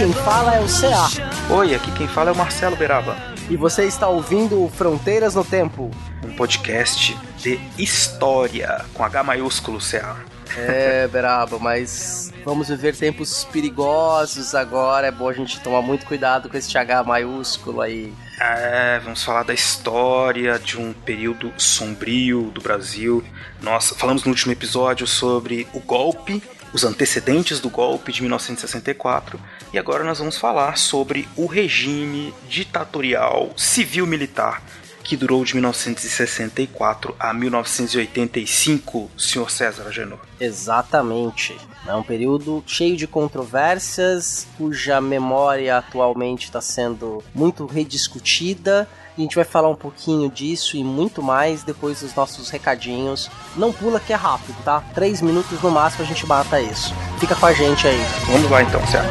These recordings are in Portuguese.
Quem fala é o CA. Oi, aqui quem fala é o Marcelo Beraba. E você está ouvindo Fronteiras no Tempo. Um podcast de história, com H maiúsculo, CA. É, Beraba, mas vamos viver tempos perigosos agora. É bom a gente tomar muito cuidado com esse H maiúsculo aí. É, vamos falar da história de um período sombrio do Brasil. Nós falamos no último episódio sobre o golpe, os antecedentes do golpe de 1964, e agora nós vamos falar sobre o regime ditatorial civil-militar que durou de 1964 a 1985, senhor César Agenor. Exatamente. É um período cheio de controvérsias, cuja memória atualmente está sendo muito rediscutida. E a gente vai falar um pouquinho disso e muito mais depois dos nossos recadinhos. Não pula que é rápido, tá? Três minutos no máximo a gente mata isso. Fica com a gente aí. Vamos lá então, certo?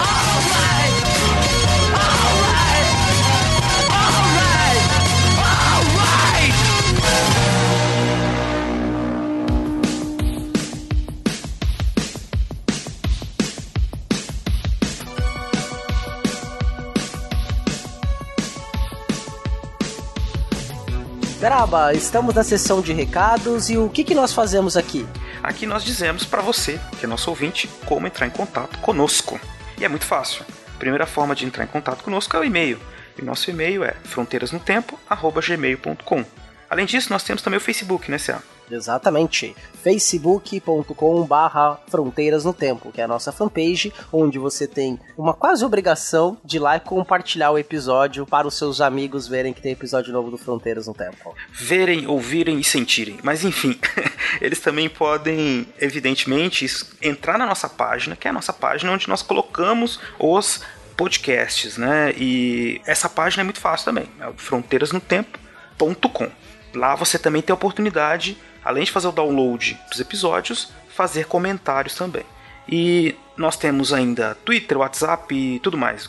Beraba, estamos na sessão de recados e o que, que nós fazemos aqui? Aqui nós dizemos para você, que é nosso ouvinte, como entrar em contato conosco. E é muito fácil. A primeira forma de entrar em contato conosco é o e-mail. E nosso e-mail é fronteirasnotempo@gmail.com. Além disso, nós temos também o Facebook, né, Céu? Exatamente. facebook.com barra Fronteiras no Tempo, que é a nossa fanpage, onde você tem uma quase obrigação de ir lá e compartilhar o episódio para os seus amigos verem que tem episódio novo do Fronteiras no Tempo. Verem, ouvirem e sentirem. Mas enfim, eles também podem, evidentemente, entrar na nossa página, que é a nossa página onde nós colocamos os podcasts, né? E essa página é muito fácil também, é fronteirasnotempo.com. Lá você também tem a oportunidade, além de fazer o download dos episódios, fazer comentários também. E nós temos ainda Twitter, WhatsApp e tudo mais.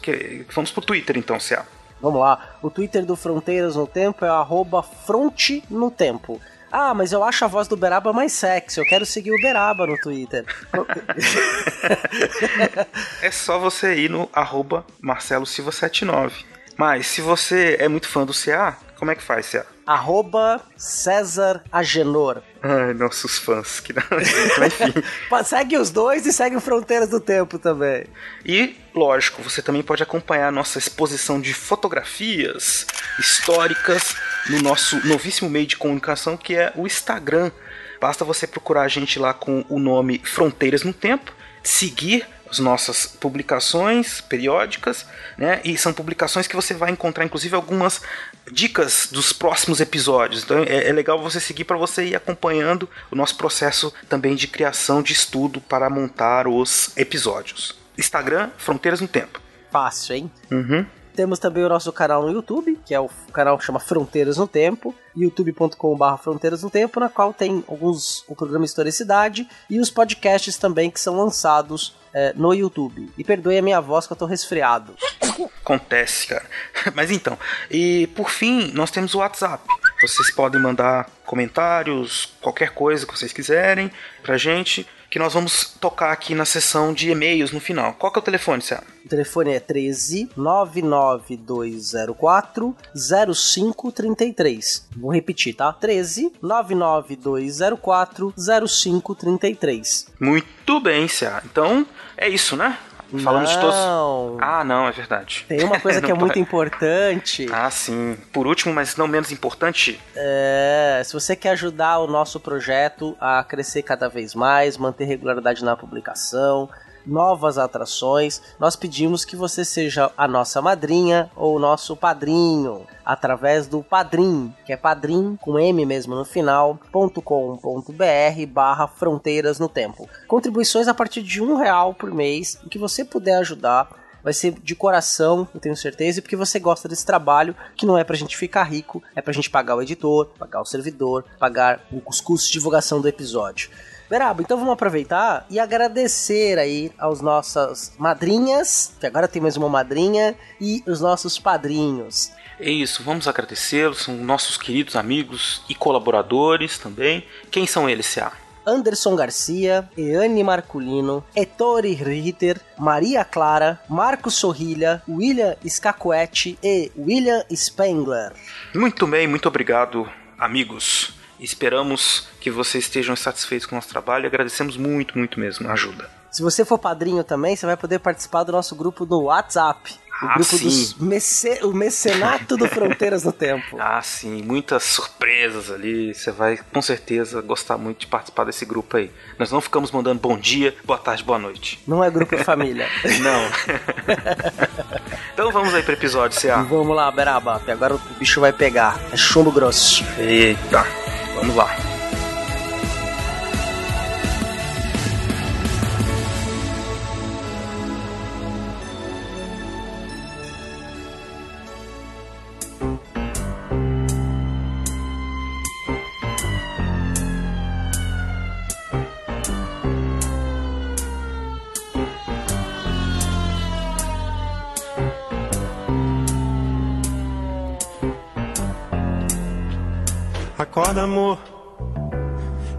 Vamos pro Twitter então, Céu. Vamos lá. O Twitter do Fronteiras no Tempo é arroba fronte no tempo. Ah, mas eu acho a voz do Beraba mais sexy. Eu quero seguir o Beraba no Twitter. é só você ir no arroba Marcelo Silva 79. Mas se você é muito fã do CA, como é que faz, CA? Arroba César Agenor. Ai, nossos fãs. Que... Enfim. segue os dois e segue o Fronteiras do Tempo também. E, lógico, você também pode acompanhar a nossa exposição de fotografias históricas no nosso novíssimo meio de comunicação que é o Instagram. Basta você procurar a gente lá com o nome Fronteiras no Tempo, seguir as nossas publicações periódicas, né? E são publicações que você vai encontrar, inclusive, algumas dicas dos próximos episódios. Então é, é legal você seguir para você ir acompanhando o nosso processo também de criação de estudo para montar os episódios. Instagram, Fronteiras no Tempo. Fácil, hein? Uhum. Temos também o nosso canal no YouTube, que é o canal que chama Fronteiras no Tempo, youtube.com.br Fronteiras no Tempo, na qual tem alguns o programa Historicidade e os podcasts também que são lançados é, no YouTube. E perdoe a minha voz que eu tô resfriado. Acontece, cara. Mas então, e por fim, nós temos o WhatsApp. Vocês podem mandar comentários, qualquer coisa que vocês quiserem pra gente que nós vamos tocar aqui na sessão de e-mails no final. Qual que é o telefone, Céu? O telefone é 13 99204 0533. Vou repetir, tá? 13 99204 0533. Muito bem, Céu. Então, é isso, né? Falamos não. de todos. Ah, não, é verdade. Tem uma coisa que é muito importante. Ah, sim. Por último, mas não menos importante. É, se você quer ajudar o nosso projeto a crescer cada vez mais, manter regularidade na publicação, novas atrações, nós pedimos que você seja a nossa madrinha ou nosso padrinho através do Padrim, que é padrim com M mesmo no final, .com.br barra Fronteiras no Tempo. Contribuições a partir de um real por mês, o que você puder ajudar vai ser de coração, eu tenho certeza, e porque você gosta desse trabalho, que não é pra gente ficar rico, é pra gente pagar o editor, pagar o servidor, pagar os custos de divulgação do episódio. Beraba, então vamos aproveitar e agradecer aí aos nossas madrinhas, que agora tem mais uma madrinha, e os nossos padrinhos. É isso, vamos agradecê-los, são nossos queridos amigos e colaboradores também. Quem são eles, C.A.? Anderson Garcia, Eane Marculino, Ettore Ritter, Maria Clara, Marcos Sorrilha, William Scacuete e William Spengler. Muito bem, muito obrigado, amigos. Esperamos que vocês estejam satisfeitos com o nosso trabalho e agradecemos muito, muito mesmo a ajuda. Se você for padrinho também, você vai poder participar do nosso grupo no WhatsApp. O Ah, grupo sim. dos mece... o mecenato do Fronteiras no Tempo. Ah, sim, muitas surpresas ali. Você vai com certeza gostar muito de participar desse grupo aí. Nós não ficamos mandando bom dia, boa tarde, boa noite. Não é grupo família. Não. então vamos aí pro episódio, C.A. Vamos lá, Beraba, agora o bicho vai pegar. É chumbo grosso. Eita, vamos lá. Amor.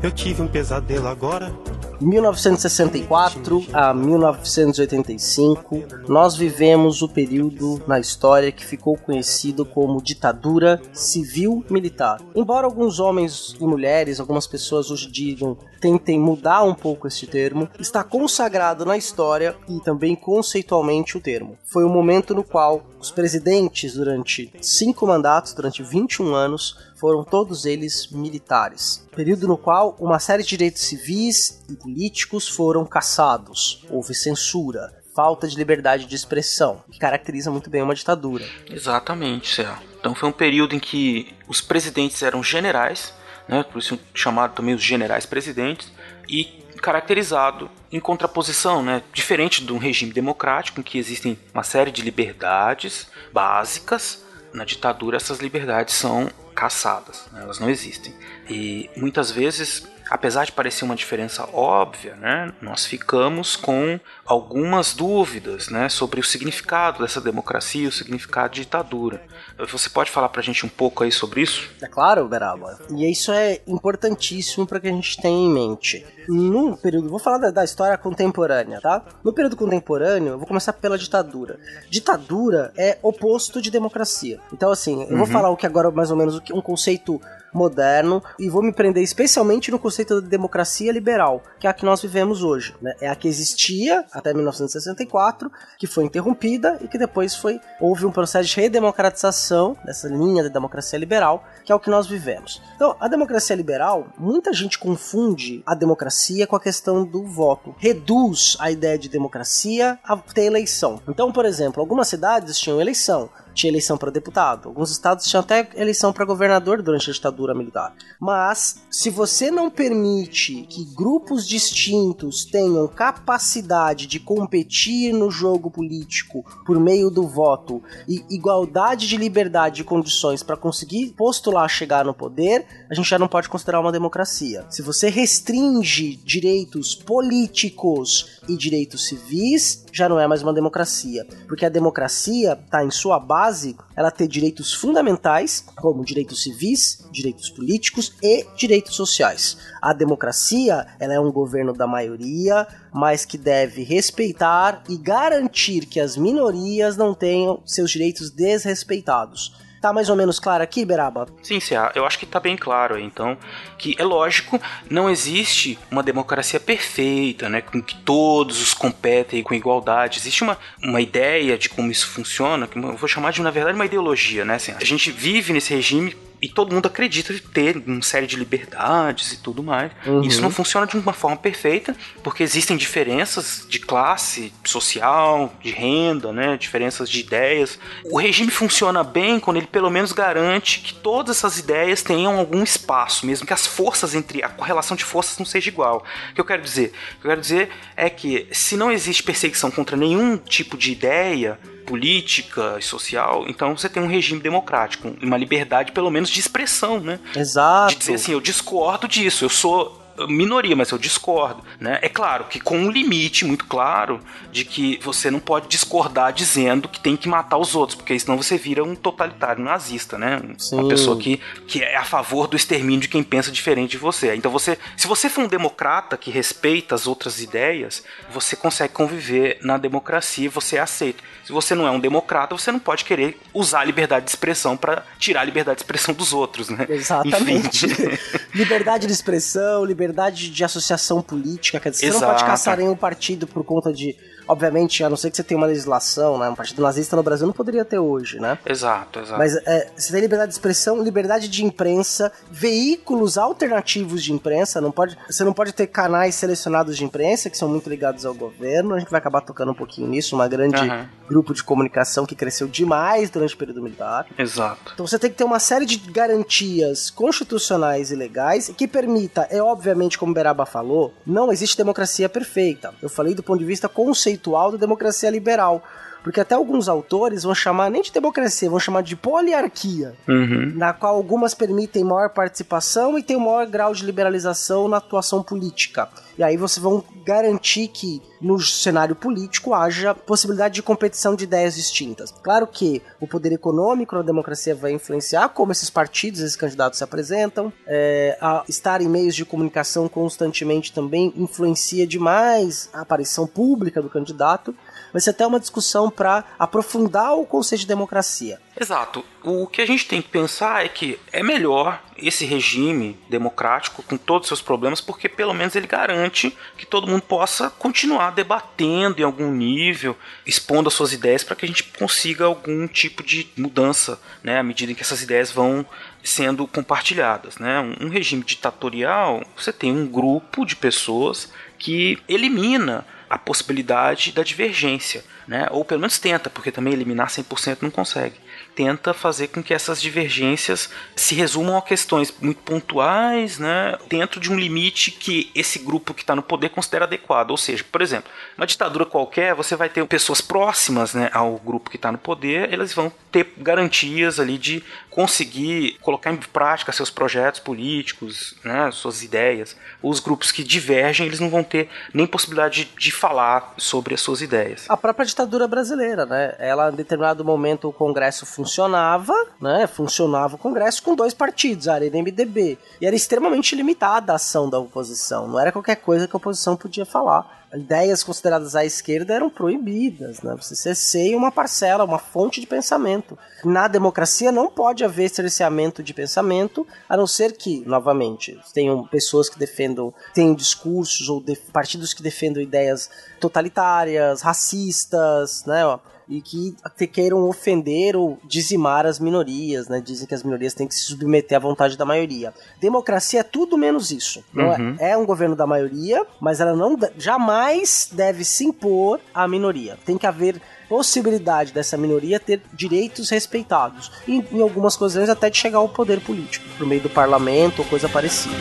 Eu tive um pesadelo agora. De 1964 a 1985, nós vivemos o período na história que ficou conhecido como ditadura civil-militar. Embora alguns homens e mulheres, algumas pessoas hoje digam, tentem mudar um pouco este termo, está consagrado na história e também conceitualmente o termo. Foi o momento no qual os presidentes, durante cinco mandatos, durante 21 anos, foram todos eles militares. Período no qual uma série de direitos civis e políticos foram cassados. Houve censura, falta de liberdade de expressão, que caracteriza muito bem uma ditadura. Exatamente, Céu. Então foi um período em que os presidentes eram generais, né, por isso chamado também os generais presidentes, e caracterizado em contraposição, né, diferente de um regime democrático em que existem uma série de liberdades básicas, na ditadura essas liberdades são caçadas, né, elas não existem. E muitas vezes, apesar de parecer uma diferença óbvia, né, nós ficamos com algumas dúvidas né, sobre o significado dessa democracia, o significado de ditadura. Você pode falar pra gente um pouco aí sobre isso? É claro, Beraba. E isso é importantíssimo para que a gente tenha em mente. No período, vou falar da, da história contemporânea, tá? No período contemporâneo, eu vou começar pela ditadura. Ditadura é oposto de democracia. Então, assim, eu vou falar o que agora mais ou menos o que- um conceito moderno e vou me prender especialmente no conceito da democracia liberal, que é a que nós vivemos hoje. Né? É a que existia até 1964, que foi interrompida e que depois foi houve um processo de redemocratização dessa linha da democracia liberal, que é o que nós vivemos. Então, a democracia liberal, muita gente confunde a democracia com a questão do voto, reduz a ideia de democracia a ter eleição. Então, por exemplo, algumas cidades tinham eleição, tinha eleição para deputado. Alguns estados tinham até eleição para governador durante a ditadura militar. Mas, se você não permite que grupos distintos tenham capacidade de competir no jogo político por meio do voto e igualdade de liberdade e condições para conseguir postular chegar no poder, a gente já não pode considerar uma democracia. Se você restringe direitos políticos e direitos civis, já não é mais uma democracia, porque a democracia está em sua base, ela ter direitos fundamentais, como direitos civis, direitos políticos e direitos sociais. A democracia, ela é um governo da maioria, mas que deve respeitar e garantir que as minorias não tenham seus direitos desrespeitados. Tá mais ou menos claro aqui, Beraba? Sim, Cia, eu acho que tá bem claro aí, então, que é lógico, não existe uma democracia perfeita, né, com que todos os competem com igualdade. Existe uma, uma ideia de como isso funciona, que eu vou chamar de, na verdade, uma ideologia, né, assim, a gente vive nesse regime e todo mundo acredita ter uma série de liberdades e tudo mais. Uhum. Isso não funciona de uma forma perfeita, porque existem diferenças de classe social, de renda, né, diferenças de ideias. O regime funciona bem quando ele pelo menos garante que todas essas ideias tenham algum espaço, mesmo que as forças entre a correlação de forças não seja igual. O que eu quero dizer? O que eu quero dizer é que se não existe perseguição contra nenhum tipo de ideia, política e social, então você tem um regime democrático, uma liberdade pelo menos de expressão, né? Exato. De dizer assim, eu discordo disso, eu sou minoria, mas eu discordo, né? É claro que com um limite muito claro de que você não pode discordar dizendo que tem que matar os outros, porque senão você vira um totalitário nazista, né? Sim. Uma pessoa que, que é a favor do extermínio de quem pensa diferente de você. Então você, se você for um democrata que respeita as outras ideias, você consegue conviver na democracia e você é aceito. Se você não é um democrata, você não pode querer usar a liberdade de expressão para tirar a liberdade de expressão dos outros, né? Exatamente. Liberdade de expressão, liberdade de associação política. Quer dizer, você não Exato. pode caçar nenhum partido por conta de. Obviamente, a não ser que você tenha uma legislação, né? Um partido nazista no Brasil não poderia ter hoje, né? Exato, exato. Mas é, você tem liberdade de expressão, liberdade de imprensa, veículos alternativos de imprensa. Não pode, você não pode ter canais selecionados de imprensa que são muito ligados ao governo. A gente vai acabar tocando um pouquinho nisso. Uma grande Aham. Grupo de comunicação que cresceu demais durante o período militar. Exato. Então você tem que ter uma série de garantias constitucionais e legais que permita, é obviamente como Beraba falou, não existe democracia perfeita. Eu falei do ponto de vista conceitual da democracia liberal. Porque até alguns autores vão chamar nem de democracia, vão chamar de poliarquia, Uhum. na qual algumas permitem maior participação e tem um maior grau de liberalização na atuação política. E aí vocês vão garantir que no cenário político haja possibilidade de competição de ideias distintas. Claro que o poder econômico na democracia vai influenciar como esses partidos, esses candidatos se apresentam. É, a estar em meios de comunicação constantemente também influencia demais a aparição pública do candidato. Vai ser até uma discussão para aprofundar o conceito de democracia. Exato. O que a gente tem que pensar é que é melhor esse regime democrático com todos os seus problemas, porque pelo menos ele garante que todo mundo possa continuar debatendo em algum nível, expondo as suas ideias para que a gente consiga algum tipo de mudança, né, à medida em que essas ideias vão sendo compartilhadas, né? Um, um regime ditatorial, você tem um grupo de pessoas que elimina a possibilidade da divergência, né? Ou pelo menos tenta, porque também eliminar 100% não consegue. Tenta fazer com que essas divergências se resumam a questões muito pontuais, né? Dentro de um limite que esse grupo que está no poder considera adequado. Ou seja, por exemplo, uma ditadura qualquer, você vai ter pessoas próximas, né, ao grupo que está no poder, elas vão ter garantias ali de conseguir colocar em prática seus projetos políticos, né, suas ideias. Os grupos que divergem, eles não vão ter nem possibilidade de, falar sobre as suas ideias. A própria ditadura brasileira, né? Ela, em determinado momento, o Congresso funcionava, né? Funcionava o Congresso com dois partidos, a Arena e MDB. E era extremamente limitada a ação da oposição. Não era qualquer coisa que a oposição podia falar. Ideias consideradas à esquerda eram proibidas, né? Você cerceia uma parcela, uma fonte de pensamento. Na democracia não pode haver cerceamento de pensamento, a não ser que, novamente, tenham pessoas que defendam, tenham discursos ou de- partidos que defendam ideias totalitárias, racistas, né? E que te queiram ofender ou dizimar as minorias, né? Dizem que as minorias têm que se submeter à vontade da maioria. Democracia é tudo menos isso. Não Uhum. é, é um governo da maioria, mas ela não jamais deve se impor à minoria. Tem que haver possibilidade dessa minoria ter direitos respeitados. E em algumas ocasiões até de chegar ao poder político, por meio do parlamento ou coisa parecida.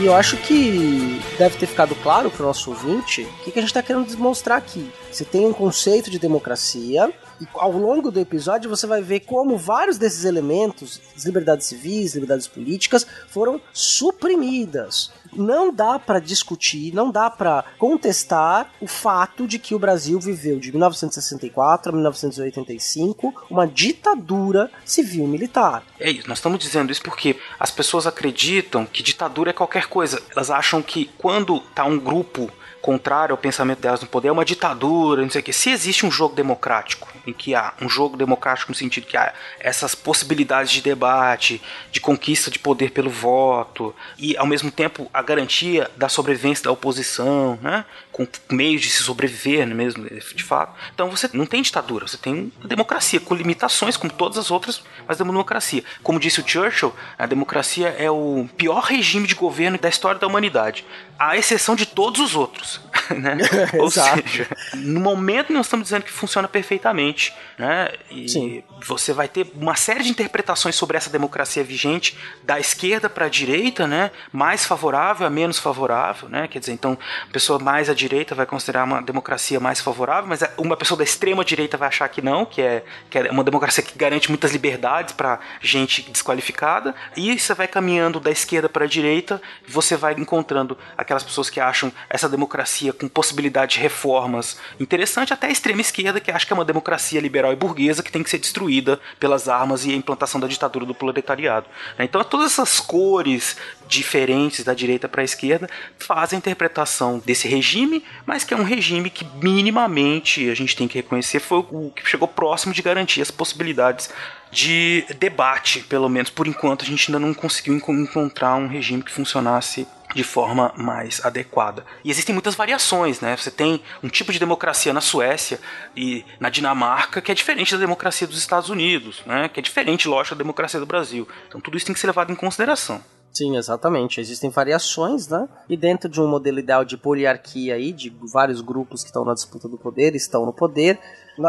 E eu acho que deve ter ficado claro para o nosso ouvinte o que, que a gente está querendo demonstrar aqui. Você tem um conceito de democracia, e ao longo do episódio você vai ver como vários desses elementos, liberdades civis, liberdades políticas, foram suprimidas. Não dá para discutir, não dá para contestar o fato de que o Brasil viveu de 1964 a 1985 uma ditadura civil-militar. É isso, nós estamos dizendo isso porque as pessoas acreditam que ditadura é qualquer coisa. Elas acham que quando tá um grupo contrário ao pensamento delas no poder é uma ditadura, não sei o quê. Se existe um jogo democrático em que há um jogo democrático no sentido que há essas possibilidades de debate, de conquista de poder pelo voto e ao mesmo tempo a garantia da sobrevivência da oposição, né? com meios de se sobreviver né, mesmo, de fato. Então você não tem ditadura, você tem democracia, com limitações, como todas as outras, mas democracia. Como disse o Churchill, a democracia é o pior regime de governo da história da humanidade, à exceção de todos os outros. Né? Ou seja, no momento nós estamos dizendo que funciona perfeitamente. Né? E Sim. você vai ter uma série de interpretações sobre essa democracia vigente, da esquerda para a direita, né? mais favorável a menos favorável. Né? Quer dizer, então, a pessoa mais à direita vai considerar uma democracia mais favorável, mas uma pessoa da extrema direita vai achar que não, que é, que é uma democracia que garante muitas liberdades para gente desqualificada. E você vai caminhando da esquerda para a direita, você vai encontrando aquelas pessoas que acham essa democracia com possibilidade de reformas interessante, até a extrema esquerda que acha que é uma democracia liberal e burguesa que tem que ser destruída pelas armas e a implantação da ditadura do proletariado. Então todas essas cores diferentes da direita para a esquerda fazem a interpretação desse regime, mas que é um regime que minimamente a gente tem que reconhecer foi o que chegou próximo de garantir as possibilidades de debate, pelo menos por enquanto a gente ainda não conseguiu encontrar um regime que funcionasse de forma mais adequada. E existem muitas variações, né? Você tem um tipo de democracia na Suécia e na Dinamarca que é diferente da democracia dos Estados Unidos, né? Que é diferente, lógico, da democracia do Brasil. Então tudo isso tem que ser levado em consideração. Sim, exatamente. Existem variações, né? E dentro de um modelo ideal de poliarquia aí, de vários grupos que estão na disputa do poder, estão no poder,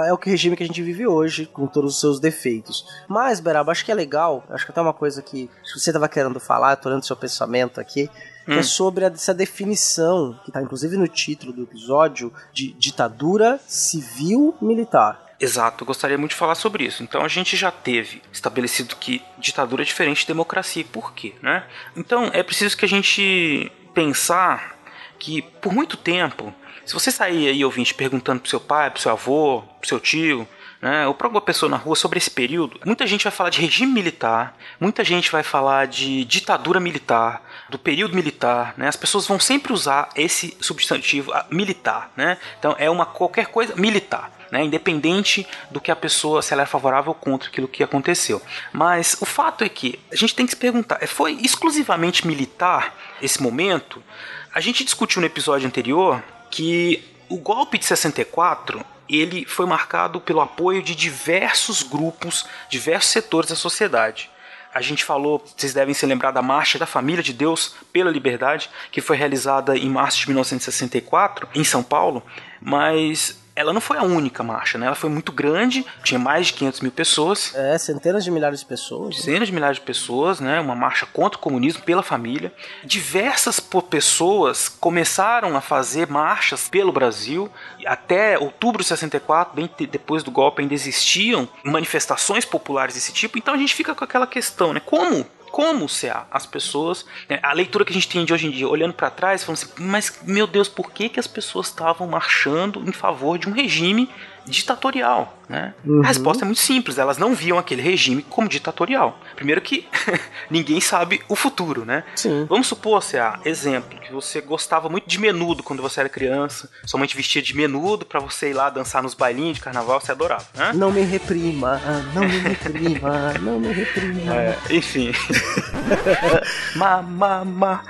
é o que regime que a gente vive hoje, com todos os seus defeitos. Mas, Beraba, acho que é legal, acho que até uma coisa que você estava querendo falar, tô olhando seu pensamento aqui, que é hum. é sobre essa definição, que está inclusive no título do episódio, de ditadura civil-militar. Exato, eu gostaria muito de falar sobre isso. Então a gente já teve estabelecido que ditadura é diferente de democracia. Por quê? Né? Então é preciso que a gente pensar que por muito tempo, se você sair aí ouvinte perguntando pro seu pai, pro seu avô, pro seu tio, né, ou para alguma pessoa na rua sobre esse período, muita gente vai falar de regime militar, muita gente vai falar de ditadura militar, do período militar, né? As pessoas vão sempre usar esse substantivo militar, né? Então é uma qualquer coisa militar. Né, independente do que a pessoa, se ela é favorável ou contra aquilo que aconteceu. Mas o fato é que a gente tem que se perguntar: é, foi exclusivamente militar esse momento? A gente discutiu no episódio anterior que o golpe de 64 ele foi marcado pelo apoio de diversos grupos, diversos setores da sociedade. A gente falou, vocês devem se lembrar da Marcha da Família de Deus pela Liberdade, que foi realizada em março de 1964 em São Paulo, mas ela não foi a única marcha, né? Ela foi muito grande, tinha mais de 500 mil pessoas. É, centenas de milhares de pessoas. Né? Centenas de milhares de pessoas, né? Uma marcha contra o comunismo pela família. Diversas pessoas começaram a fazer marchas pelo Brasil. Até outubro de 64, bem depois do golpe, ainda existiam manifestações populares desse tipo. Então a gente fica com aquela questão, né? Como como se as pessoas, né, a leitura que a gente tem de hoje em dia, olhando para trás, falando assim, mas meu Deus, por que, que as pessoas estavam marchando em favor de um regime ditatorial, né? Uhum. A resposta é muito simples, elas não viam aquele regime como ditatorial. Primeiro que ninguém sabe o futuro, né? Sim. Vamos supor, Cea, exemplo, que você gostava muito de menudo quando você era criança, sua mãe te vestia de menudo para você ir lá dançar nos bailinhos de carnaval, você adorava, né? Não me reprima, não me reprima, não me reprima. É, enfim. Mamá, mamá.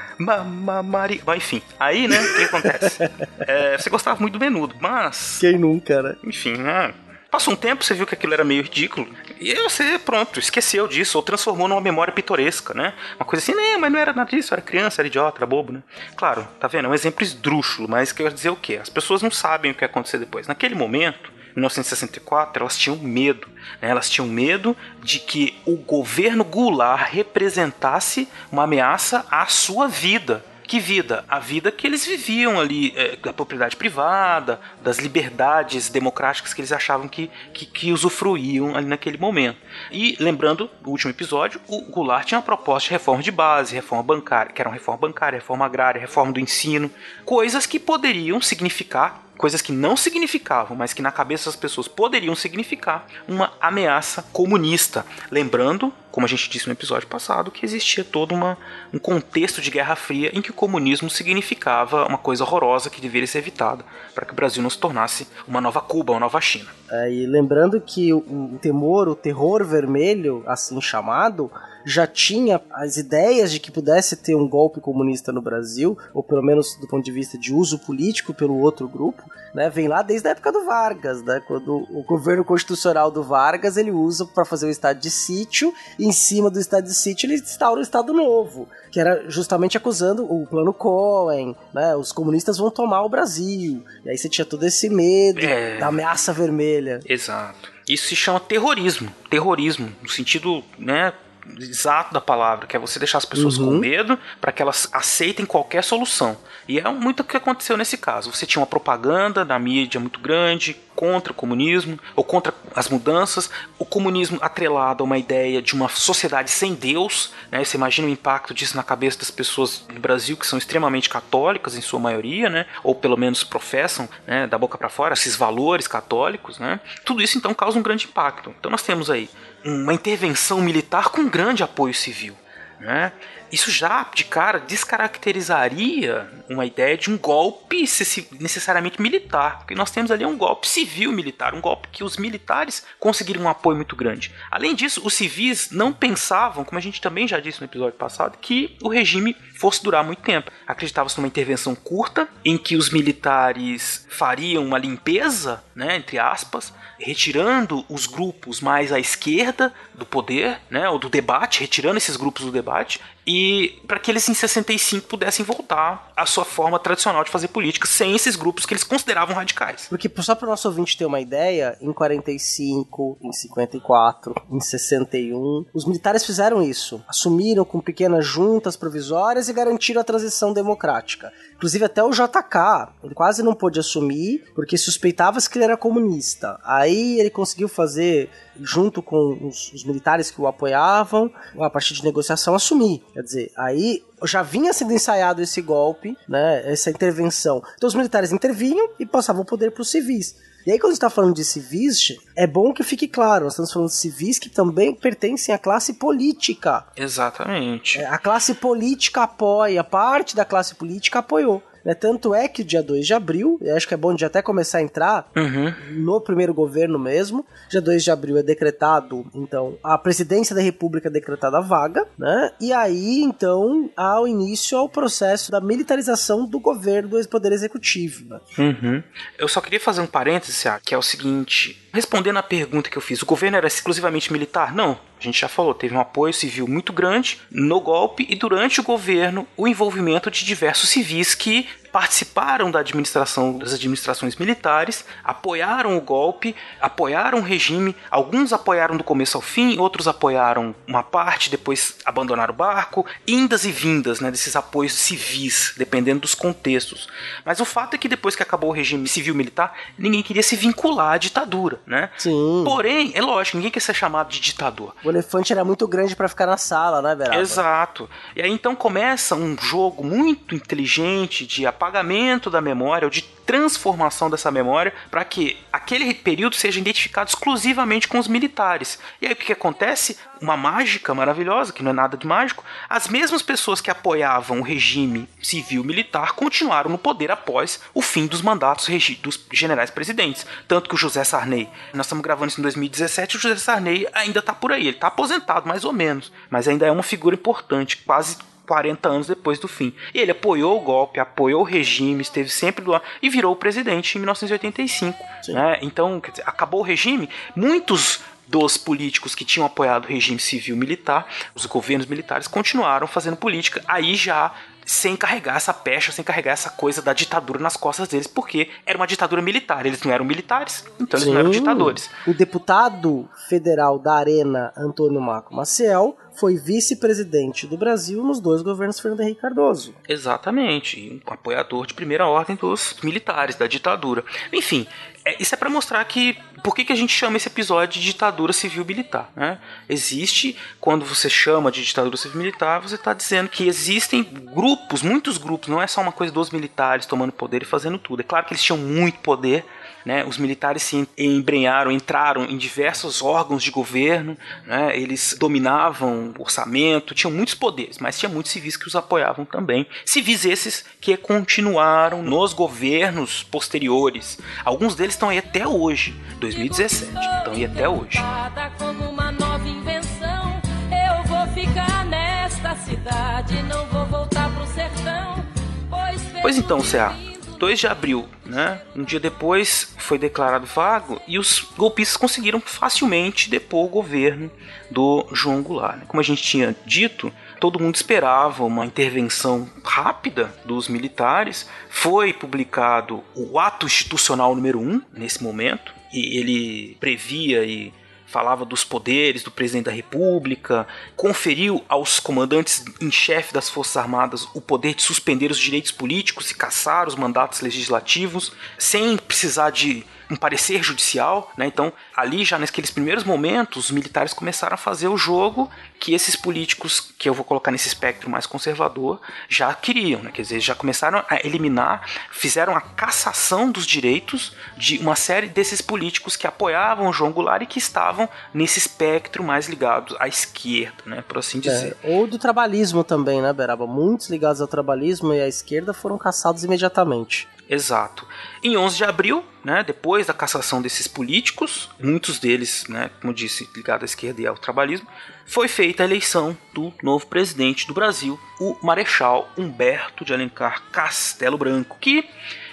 Bom, enfim, aí, né, o que acontece? É, você gostava muito do menudo, mas... Quem nunca, né? Enfim, enfim? Passou um tempo, você viu que aquilo era meio ridículo. E você, pronto, esqueceu disso, ou transformou numa memória pitoresca, né? Uma coisa assim, né, mas não era nada disso, era criança, era idiota, era bobo, né? Claro, tá vendo? É um exemplo esdrúxulo, mas quer dizer o quê? As pessoas não sabem o que vai acontecer depois. Naquele momento, em 1964, elas tinham medo. Né? Elas tinham medo de que o governo Goulart representasse uma ameaça à sua vida. Que vida? A vida que eles viviam ali, é, da propriedade privada, das liberdades democráticas que eles achavam que, que, que usufruíam ali naquele momento. E lembrando, no último episódio, o Goulart tinha uma proposta de reforma de base, reforma bancária, que era uma reforma bancária, reforma agrária, reforma do ensino, coisas que poderiam significar coisas que não significavam, mas que na cabeça das pessoas poderiam significar uma ameaça comunista. Lembrando, como a gente disse no episódio passado, que existia todo uma, um contexto de Guerra Fria em que o comunismo significava uma coisa horrorosa que deveria ser evitada para que o Brasil não se tornasse uma nova Cuba, uma nova China. É, e lembrando que o, o temor, o terror vermelho, assim chamado, já tinha as ideias de que pudesse ter um golpe comunista no Brasil, ou pelo menos do ponto de vista de uso político pelo outro grupo, né, vem lá desde a época do Vargas, né, quando o governo constitucional do Vargas ele usa para fazer o estado de sítio, e em cima do estado de sítio ele instaura o estado novo, que era justamente acusando o plano Cohen, né, os comunistas vão tomar o Brasil, e aí você tinha todo esse medo É. da ameaça vermelha. Exato. Isso se chama terrorismo. Terrorismo, no sentido, né, exato da palavra, que é você deixar as pessoas com medo para que elas aceitem qualquer solução. E é muito o que aconteceu nesse caso. Você tinha uma propaganda na mídia muito grande contra o comunismo ou contra as mudanças, o comunismo atrelado a uma ideia de uma sociedade sem Deus, né? Você imagina o impacto disso na cabeça das pessoas no Brasil que são extremamente católicas em sua maioria, né? Ou pelo menos professam, né, da boca para fora esses valores católicos, né? Tudo isso então causa um grande impacto. Então nós temos aí uma intervenção militar com grande apoio civil. Né? Isso já de cara descaracterizaria uma ideia de um golpe necessariamente militar, porque nós temos ali um golpe civil militar, um golpe que os militares conseguiram um apoio muito grande. Além disso, os civis não pensavam, como a gente também já disse no episódio passado, que o regime fosse durar muito tempo. Acreditava-se numa intervenção curta, em que os militares fariam uma limpeza, né, entre aspas, retirando os grupos mais à esquerda do poder, né, ou do debate, retirando esses grupos do debate, e para que eles em 65 pudessem voltar à sua forma tradicional de fazer política, sem esses grupos que eles consideravam radicais. Porque só para o nosso ouvinte ter uma ideia, em 45, em 54, em 61, os militares fizeram isso. Assumiram com pequenas juntas provisórias e garantiram a transição democrática. Inclusive até o JK, ele quase não pôde assumir, porque suspeitava-se que ele era comunista. Aí ele conseguiu fazer, junto com os, os militares que o apoiavam, a partir de negociação, assumir. Quer dizer, aí já vinha sendo ensaiado esse golpe, né, essa intervenção. Então os militares intervinham e passavam o poder para os civis. E aí, quando a gente está falando de civis, é bom que fique claro, nós estamos falando de civis que também pertencem à classe política. Exatamente. É, A classe política apoia, parte da classe política apoiou. Né? Tanto é que dia 2 de abril, acho que é bom de até começar a entrar Uhum. no primeiro governo mesmo. Dia 2 de abril é decretado, então, a presidência da República é decretada vaga, né? E aí, então, há o início ao processo da militarização do governo do Poder Executivo. Né? Uhum. Eu só queria fazer um parêntese, que é o seguinte: respondendo à pergunta que eu fiz, o governo era exclusivamente militar? Não. A gente já falou, teve um apoio civil muito grande no golpe e durante o governo o envolvimento de diversos civis que participaram da administração das administrações militares, apoiaram o golpe, apoiaram o regime, alguns apoiaram do começo ao fim, outros apoiaram uma parte, depois abandonaram o barco, indas e vindas, né, desses apoios civis, dependendo dos contextos. Mas o fato é que depois que acabou o regime civil militar, ninguém queria se vincular à ditadura, né? Sim. Porém, é lógico, ninguém quer ser chamado de ditador. O elefante era muito grande para ficar na sala, né, Beraba? Exato. E aí então começa um jogo muito inteligente de apagamento da memória, ou de transformação dessa memória, para que aquele período seja identificado exclusivamente com os militares. E aí o que, que acontece? Uma mágica maravilhosa, que não é nada de mágico, as mesmas pessoas que apoiavam o regime civil-militar continuaram no poder após o fim dos mandatos dos generais presidentes. Tanto que o José Sarney, nós estamos gravando isso em 2017, o José Sarney ainda está por aí, ele está aposentado mais ou menos, mas ainda é uma figura importante, quase 40 anos depois do fim. E ele apoiou o golpe, apoiou o regime, esteve sempre do lado e virou o presidente em 1985. Né? Então, quer dizer, acabou o regime, muitos dos políticos que tinham apoiado o regime civil militar, os governos militares continuaram fazendo política, aí já sem carregar essa pecha, sem carregar essa coisa da ditadura nas costas deles, porque era uma ditadura militar. Eles não eram militares, então eles não eram ditadores. O deputado federal da Arena, Antônio Marco Maciel, foi vice-presidente do Brasil nos dois governos Fernando Henrique Cardoso. Exatamente, um apoiador de primeira ordem dos militares, da ditadura. Enfim, é, isso é para mostrar que por que, que a gente chama esse episódio de ditadura civil militar. Né? Existe, quando você chama de ditadura civil militar, você está dizendo que existem grupos, muitos grupos, não é só uma coisa dos militares tomando poder e fazendo tudo. É claro que eles tinham muito poder, né? Os militares se embrenharam, entraram em diversos órgãos de governo, né? eles dominavam o orçamento, tinham muitos poderes, mas tinha muitos civis que os apoiavam também. Civis esses que continuaram nos governos posteriores. Alguns deles estão aí até hoje, 2017, estão aí até hoje. Como uma nova invenção, eu vou ficar nesta cidade, não vou voltar pro sertão. Pois, pois então, CA, 2 de abril, né? Um dia depois foi declarado vago e os golpistas conseguiram facilmente depor o governo do João Goulart. Né? Como a gente tinha dito, todo mundo esperava uma intervenção rápida dos militares. Foi publicado o ato institucional número 1 um, nesse momento, e ele previa e falava dos poderes do presidente da República, conferiu aos comandantes em chefe das Forças Armadas o poder de suspender os direitos políticos e caçar os mandatos legislativos, sem precisar de um parecer judicial, né? Então, ali já naqueles primeiros momentos, os militares começaram a fazer o jogo que esses políticos, que eu vou colocar nesse espectro mais conservador, já queriam, né? Quer dizer, já começaram a eliminar, fizeram a cassação dos direitos de uma série desses políticos que apoiavam o João Goulart e que estavam nesse espectro mais ligado à esquerda, né? Por assim dizer. É, ou do trabalhismo também, né, Beraba? Muitos ligados ao trabalhismo e à esquerda foram cassados imediatamente. Exato. Em 11 de abril, né, depois da cassação desses políticos, muitos deles, né, como disse, ligados à esquerda e ao trabalhismo, foi feita a eleição do novo presidente do Brasil, o Marechal Humberto de Alencar Castelo Branco, que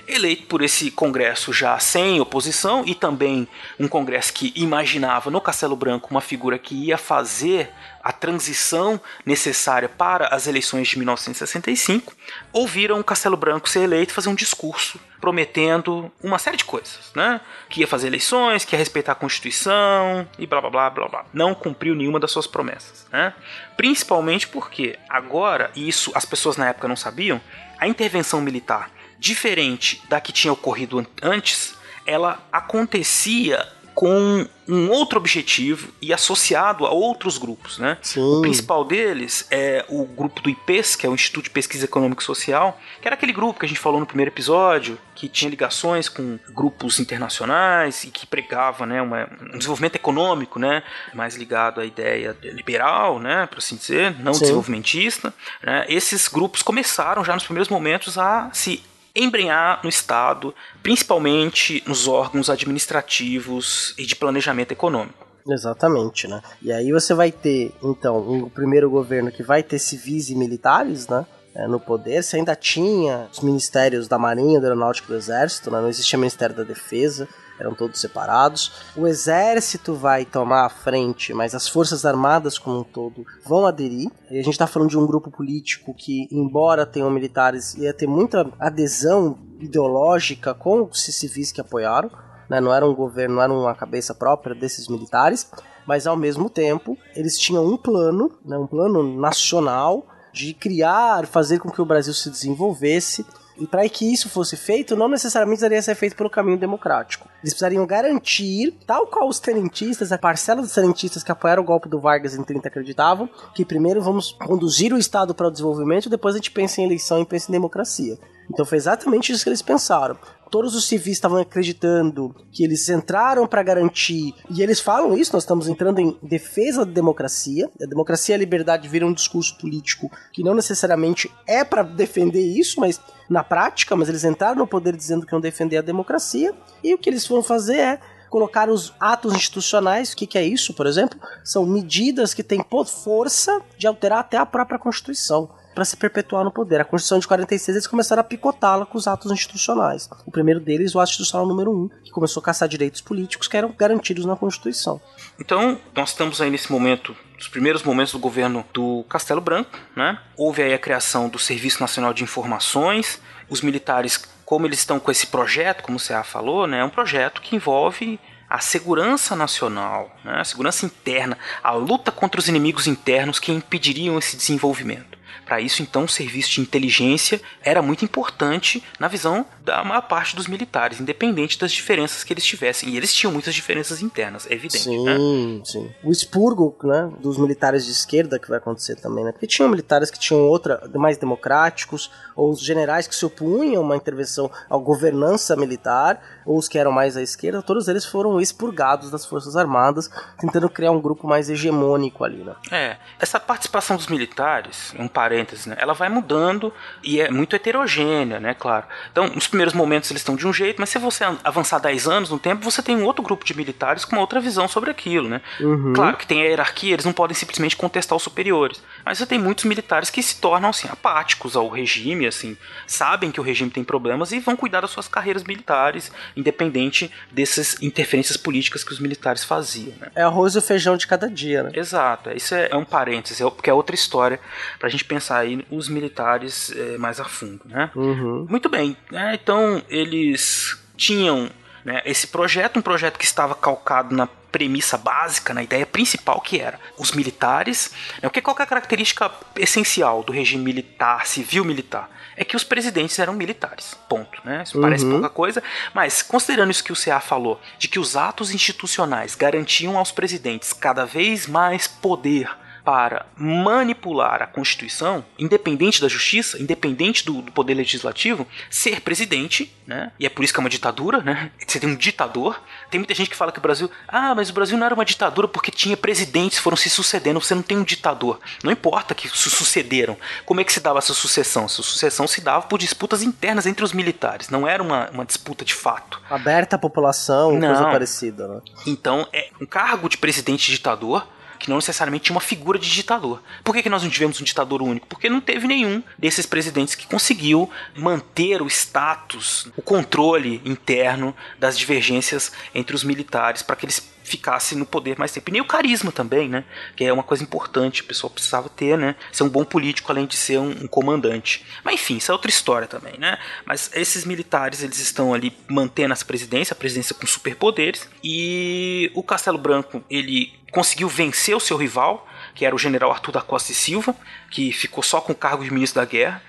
eleito por esse congresso já sem oposição e também um congresso que imaginava no Castelo Branco uma figura que ia fazer a transição necessária para as eleições de 1965, ouviram o Castelo Branco ser eleito fazer um discurso prometendo uma série de coisas, né? Que ia fazer eleições, que ia respeitar a Constituição e blá blá blá blá blá. Não cumpriu nenhuma das suas promessas, né? Principalmente porque agora, e isso as pessoas na época não sabiam, a intervenção militar diferente da que tinha ocorrido antes, ela acontecia com um outro objetivo e associado a outros grupos, né? Sim. O principal deles é o grupo do IPES, que é o Instituto de Pesquisa Econômica e Social, que era aquele grupo que a gente falou no primeiro episódio, que tinha ligações com grupos internacionais e que pregava, né, uma, um desenvolvimento econômico, né, mais ligado à ideia liberal, né, por assim dizer, não Sim. desenvolvimentista. Né? Esses grupos começaram já nos primeiros momentos a se embrenhar no Estado, principalmente nos órgãos administrativos e de planejamento econômico. Exatamente, né? E aí você vai ter, então, um primeiro governo que vai ter civis e militares, né? é, no poder, você ainda tinha os ministérios da Marinha, da Aeronáutica e do Exército, né? não existia Ministério da Defesa, eram todos separados. O Exército vai tomar a frente, mas as Forças Armadas como um todo vão aderir. E a gente está falando de um grupo político que, embora tenham militares, ia ter muita adesão ideológica com os civis que apoiaram. Né? Não era um governo, não era uma cabeça própria desses militares, mas ao mesmo tempo eles tinham um plano, né? um plano nacional de criar, fazer com que o Brasil se desenvolvesse. E para que isso fosse feito, não necessariamente precisaria ser feito pelo caminho democrático. Eles precisariam garantir, tal qual os tenentistas, a parcela dos tenentistas que apoiaram o golpe do Vargas em 30 acreditavam, que primeiro vamos conduzir o Estado para o desenvolvimento, depois a gente pensa em eleição e pensa em democracia. Então foi exatamente isso que eles pensaram. Todos os civis estavam acreditando que eles entraram para garantir, e eles falam isso, nós estamos entrando em defesa da democracia. A democracia e a liberdade viram um discurso político que não necessariamente é para defender isso, mas na prática, mas eles entraram no poder dizendo que iam defender a democracia, e o que eles vão fazer é colocar os atos institucionais, o que, que é isso, por exemplo? São medidas que têm força de alterar até a própria Constituição para se perpetuar no poder. A Constituição de 46 eles começaram a picotá-la com os atos institucionais. O primeiro deles, o ato institucional número 1, que começou a caçar direitos políticos que eram garantidos na Constituição. Então, nós estamos aí nesse momento, os primeiros momentos do governo do Castelo Branco, né? Houve aí a criação do Serviço Nacional de Informações, os militares, como eles estão com esse projeto, como o CA falou, né? É um projeto que envolve a segurança nacional, né, a segurança interna, a luta contra os inimigos internos que impediriam esse desenvolvimento. Para isso, então, o serviço de inteligência era muito importante na visão da maior parte dos militares, independente das diferenças que eles tivessem. E eles tinham muitas diferenças internas, é evidente. Sim, né? sim. O expurgo, né, dos militares de esquerda que vai acontecer também, né? Porque tinham militares que tinham outra, mais democráticos, ou os generais que se opunham a uma intervenção à governança militar, ou os que eram mais à esquerda, todos eles foram expurgados das Forças Armadas, tentando criar um grupo mais hegemônico ali, né? É, essa participação dos militares, um parênteses, né, ela vai mudando e é muito heterogênea, né, claro. Então, nos primeiros momentos eles estão de um jeito, mas se você avançar 10 anos no tempo, você tem um outro grupo de militares com uma outra visão sobre aquilo, né? Uhum. Claro que tem a hierarquia, eles não podem simplesmente contestar os superiores, mas você tem muitos militares que se tornam, assim, apáticos ao regime, assim, sabem que o regime tem problemas e vão cuidar das suas carreiras militares, independente dessas interferências políticas que os militares faziam, né? É arroz e o feijão de cada dia, né? Exato, isso é, é um parênteses, é, porque é outra história pra gente pensar aí os militares é, mais a fundo, né? Uhum. Muito bem, né? então eles tinham né, esse projeto, um projeto que estava calcado na premissa básica, na ideia principal que era os militares. Né, o que qual é a característica essencial do regime militar, civil militar? É que os presidentes eram militares. Ponto. Né? Isso parece Uhum. pouca coisa, mas considerando isso que o CA falou, de que os atos institucionais garantiam aos presidentes cada vez mais poder para manipular a Constituição, independente da justiça, independente do, do poder legislativo, ser presidente, né? E é por isso que é uma ditadura, né? Você tem um ditador. Tem muita gente que fala que o Brasil, ah, mas o Brasil não era uma ditadura porque tinha presidentes, foram se sucedendo. Você não tem um ditador. Não importa que se sucederam. Como é que se dava essa sucessão? Essa sucessão se dava por disputas internas entre os militares. Não era uma, uma disputa de fato. Aberta à população, Não. coisa parecida, né? Então, é um cargo de presidente ditador que não necessariamente tinha uma figura de ditador. Por que, que nós não tivemos um ditador único? Porque não teve nenhum desses presidentes que conseguiu manter o status, o controle interno das divergências entre os militares para que eles ficassem no poder mais tempo. E nem o carisma também, né? Que é uma coisa importante, o pessoal precisava ter, né? Ser um bom político além de ser um, um comandante. Mas enfim, isso é outra história também, né? Mas esses militares, eles estão ali mantendo essa presidência, a presidência com superpoderes, e o Castelo Branco, ele conseguiu vencer o seu rival, que era o general Arthur da Costa e Silva, que ficou só com o cargo de ministro da guerra.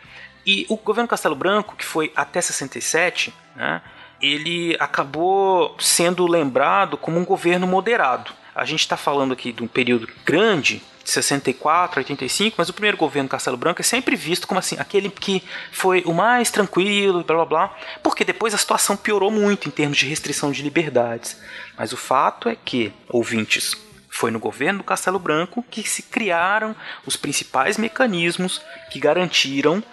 E o governo Castelo Branco, que foi até 67, né, ele acabou sendo lembrado como um governo moderado. A gente está falando aqui de um período grande, de 64 a 85, mas o primeiro governo Castelo Branco é sempre visto como assim, aquele que foi o mais tranquilo, blá blá blá, porque depois a situação piorou muito em termos de restrição de liberdades. Mas o fato é que, ouvintes, foi no governo do Castelo Branco que se criaram os principais mecanismos que garantiram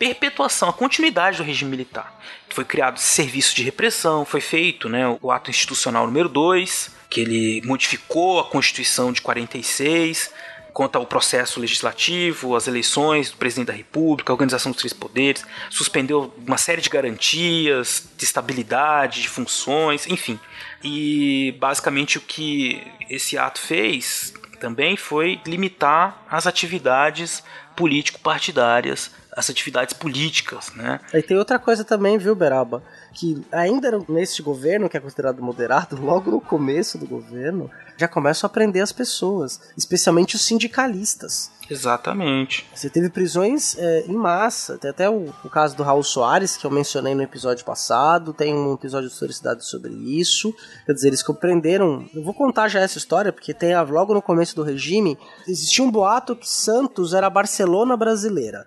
perpetuação, a continuidade do regime militar. Foi criado serviço de repressão, foi feito né, o ato institucional número 2, que ele modificou a Constituição de 46, quanto ao processo legislativo, as eleições do presidente da República, a organização dos três poderes, suspendeu uma série de garantias, de estabilidade, de funções, enfim. E basicamente o que esse ato fez também foi limitar as atividades político-partidárias, as atividades políticas, né? Aí tem outra coisa também, viu, Beraba? Que ainda neste governo, que é considerado moderado, logo no começo do governo, já começam a prender as pessoas, especialmente os sindicalistas. Exatamente. Você teve prisões é, em massa. Tem até o, o caso do Raul Soares, que eu mencionei no episódio passado. Tem um episódio de Historicidade sobre isso. Quer dizer, eles compreenderam. Eu vou contar já essa história, porque tem a- logo no começo do regime. Existia um boato que Santos era a Barcelona brasileira.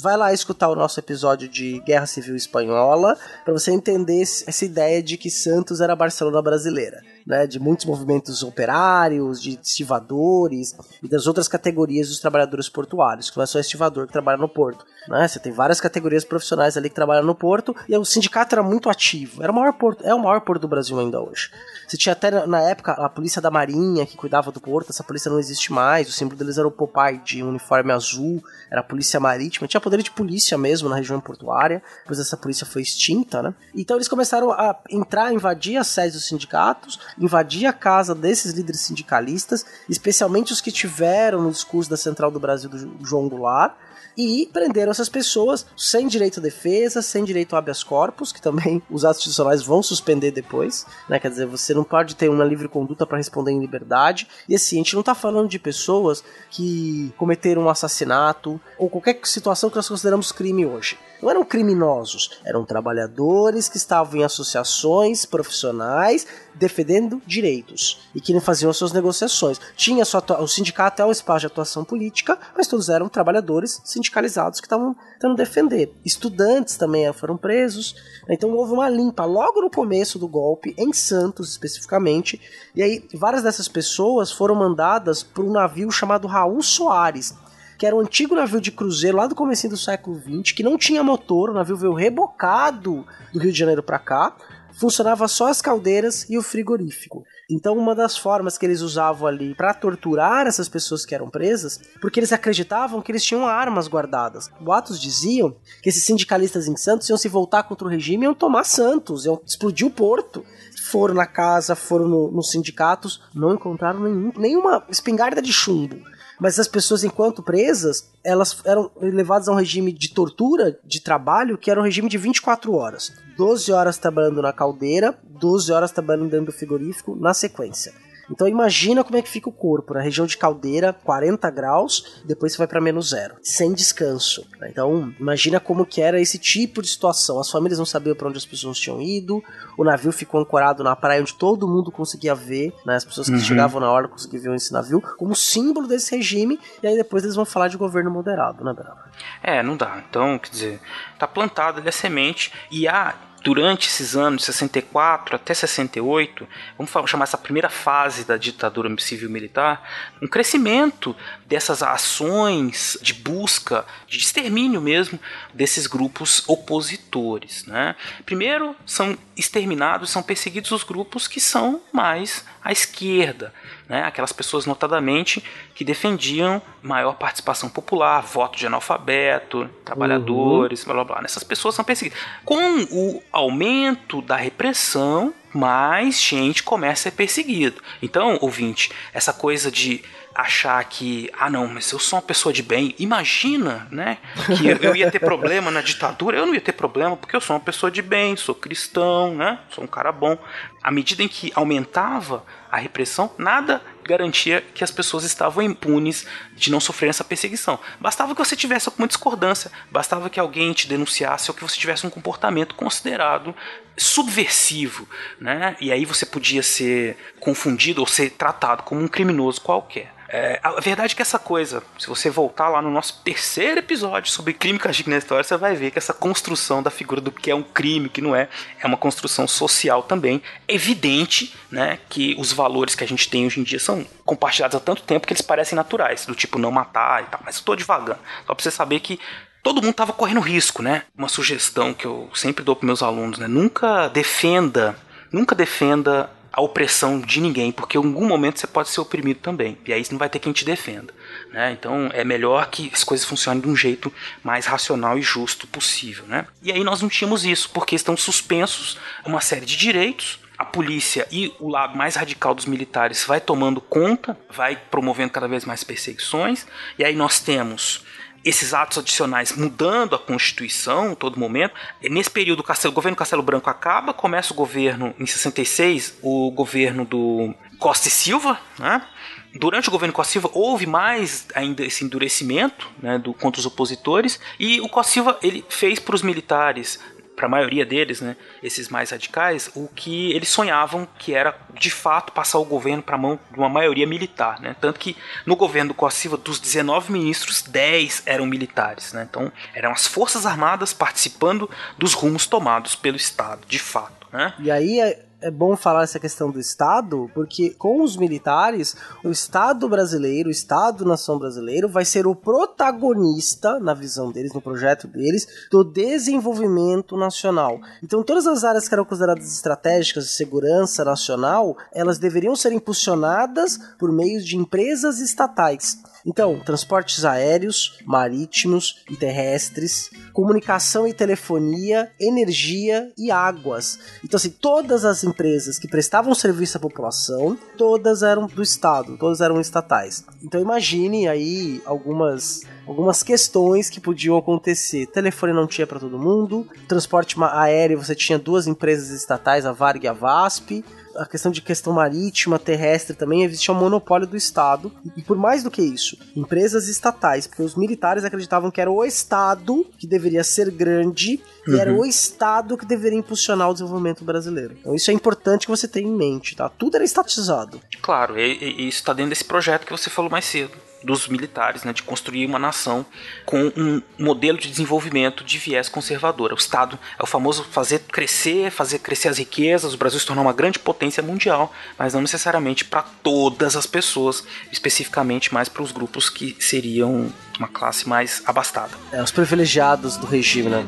Vai lá escutar o nosso episódio de Guerra Civil Espanhola para você entender essa ideia de que Santos era a Barcelona brasileira, né? De muitos movimentos operários, de estivadores e das outras categorias dos trabalhadores portuários, que não é só estivador que trabalha no porto, né? Você tem várias categorias profissionais ali que trabalham no porto e o sindicato era muito ativo. Era o maior porto, é o maior porto do Brasil ainda hoje. Você tinha até na- época a polícia da Marinha que cuidava do porto, essa polícia não existe mais, o símbolo deles era o Popeye de uniforme azul, era a polícia marítima, tinha poder de polícia mesmo na região portuária, depois essa polícia foi extinta, né? Então eles começaram a entrar, invadir as sedes dos sindicatos, invadir a casa desses líderes sindicalistas, especialmente os que tiveram no discurso da Central do Brasil do João Goulart, e prenderam essas pessoas sem direito à defesa, sem direito a habeas corpus, que também os atos institucionais vão suspender depois, né? Quer dizer, você não pode ter uma livre conduta para responder em liberdade. E assim, a gente não tá falando de pessoas que cometeram um assassinato ou qualquer situação que nós consideramos crime hoje. Não eram criminosos, eram trabalhadores que estavam em associações profissionais defendendo direitos e que não faziam as suas negociações. Tinha sua, o sindicato é um espaço de atuação política, mas todos eram trabalhadores sindicalizados que estavam tentando defender. Estudantes também foram presos. Então houve uma limpa logo no começo do golpe, em Santos especificamente, e aí várias dessas pessoas foram mandadas para um navio chamado Raul Soares, que era um antigo navio de cruzeiro lá do começo do século XX, que não tinha motor, o navio veio rebocado do Rio de Janeiro para cá, funcionava só as caldeiras e o frigorífico. Então, uma das formas que eles usavam ali para torturar essas pessoas que eram presas, porque eles acreditavam que eles tinham armas guardadas. Boatos diziam que esses sindicalistas em Santos iam se voltar contra o regime iam tomar Santos, iam explodir o porto. Foram na casa, foram no, nos sindicatos, não encontraram nenhum, nenhuma espingarda de chumbo mas as pessoas, enquanto presas, elas eram levadas a um regime de tortura, de trabalho, que era um regime de 24 horas. 12 horas trabalhando na caldeira, 12 horas trabalhando dentro do frigorífico, na sequência. Então imagina como é que fica o corpo, na região de caldeira, 40 graus, depois você vai para menos zero, sem descanso. Né? Então imagina como que era esse tipo de situação. As famílias não sabiam para onde as pessoas tinham ido, o navio ficou ancorado na praia onde todo mundo conseguia ver, né? as pessoas que uhum. chegavam na hora conseguiam ver esse navio, como símbolo desse regime, e aí depois eles vão falar de governo moderado, né, Brava? É, não dá. Então, quer dizer, tá plantado ali a semente e há durante esses anos, 64 até 68, vamos chamar essa primeira fase da ditadura civil-militar, um crescimento dessas ações de busca, de extermínio mesmo, desses grupos opositores. Né? Primeiro, são exterminados, são perseguidos os grupos que são mais à esquerda, né? aquelas pessoas, notadamente, que defendiam maior participação popular, voto de analfabeto, trabalhadores, uhum. blá blá blá. Essas pessoas são perseguidas. Com o aumento da repressão, mais gente começa a ser perseguida. Então, ouvinte, essa coisa de achar que, ah não, mas eu sou uma pessoa de bem, imagina, né, que eu ia ter problema na ditadura, eu não ia ter problema porque eu sou uma pessoa de bem, sou cristão, né, sou um cara bom. À medida em que aumentava a repressão, nada garantia que as pessoas estavam impunes de não sofrer essa perseguição. Bastava que você tivesse alguma discordância, bastava que alguém te denunciasse ou que você tivesse um comportamento considerado subversivo, né? E aí você podia ser confundido ou ser tratado como um criminoso qualquer. É, a verdade é que essa coisa, se você voltar lá no nosso terceiro episódio sobre crime castigo na história, você vai ver que essa construção da figura do que é um crime, que não é, é uma construção social também. É evidente né, que os valores que a gente tem hoje em dia são compartilhados há tanto tempo que eles parecem naturais, do tipo não matar e tal. Mas eu tô devagando. Só pra você saber que todo mundo estava correndo risco, né? Uma sugestão que eu sempre dou para meus alunos, né? Nunca defenda, nunca defenda a opressão de ninguém, porque em algum momento você pode ser oprimido também, e aí não vai ter quem te defenda. Né? Então é melhor que as coisas funcionem de um jeito mais racional e justo possível. Né? E aí nós não tínhamos isso, porque estão suspensos uma série de direitos. A polícia e o lado mais radical dos militares vai tomando conta, vai promovendo cada vez mais perseguições, e aí nós temos esses atos adicionais mudando a Constituição todo momento. Nesse período, o, Castelo, o governo Castelo Branco acaba, começa o governo, em 66, o governo do Costa e Silva, né? Durante o governo Costa Silva houve mais ainda esse endurecimento né, do, contra os opositores e o Costa Silva ele fez para os militares para a maioria deles, né, esses mais radicais, o que eles sonhavam que era de fato passar o governo para a mão de uma maioria militar, né? Tanto que no governo do Costa Silva, dos 19 ministros, 10 eram militares, né? Então, eram as forças armadas participando dos rumos tomados pelo Estado, de fato, né? E aí é bom falar essa questão do Estado, porque com os militares, o Estado brasileiro, o Estado-nação brasileiro, vai ser o protagonista, na visão deles, no projeto deles, do desenvolvimento nacional. Então, todas as áreas que eram consideradas estratégicas de segurança nacional, elas deveriam ser impulsionadas por meio de empresas estatais. Então, transportes aéreos, marítimos e terrestres, comunicação e telefonia, energia e águas. Então, assim, todas as empresas que prestavam serviço à população, todas eram do Estado, todas eram estatais. Então, imagine aí algumas algumas questões que podiam acontecer. Telefone não tinha para todo mundo, transporte aéreo você tinha duas empresas estatais, a Varg e a VASP a questão de questão marítima, terrestre também, existia um monopólio do Estado. E por mais do que isso, empresas estatais, porque os militares acreditavam que era o Estado que deveria ser grande e era Uhum. o Estado que deveria impulsionar o desenvolvimento brasileiro. Então isso é importante que você tenha em mente, tá? Tudo era estatizado. Claro, e, e- e isso está dentro desse projeto que você falou mais cedo, dos militares, né, de construir uma nação com um modelo de desenvolvimento de viés conservador. O Estado é o famoso fazer crescer, fazer crescer as riquezas, o Brasil se tornar uma grande potência mundial, mas não necessariamente para todas as pessoas, especificamente mais para os grupos que seriam uma classe mais abastada. É, os privilegiados do regime, né?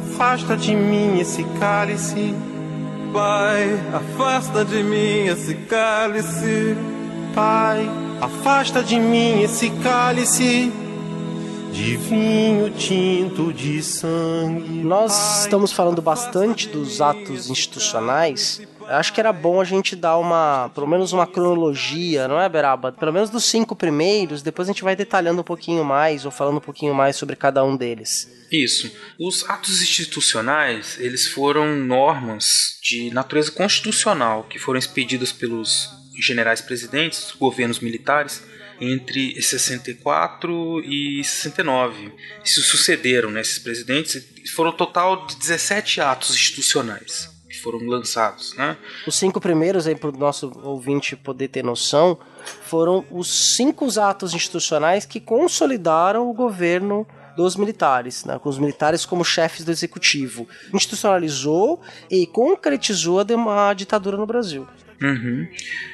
Afasta de mim esse cálice. Pai, afasta de mim esse cálice. Pai, afasta de mim esse cálice de vinho tinto de sangue. Nós estamos falando bastante dos atos institucionais. Acho que era bom a gente dar uma, pelo menos uma cronologia, não é, Beraba? Pelo menos dos cinco primeiros, depois a gente vai detalhando um pouquinho mais ou falando um pouquinho mais sobre cada um deles. Isso. Os atos institucionais, eles foram normas de natureza constitucional que foram expedidas pelos generais presidentes, governos militares, entre 64 e 69. Se sucederam né, presidentes, foram um total de 17 atos institucionais foram lançados, né? Os cinco primeiros, aí para o nosso ouvinte poder ter noção, foram os cinco atos institucionais que consolidaram o governo dos militares, né, com os militares como chefes do executivo. Institucionalizou e concretizou a ditadura no Brasil. Uhum.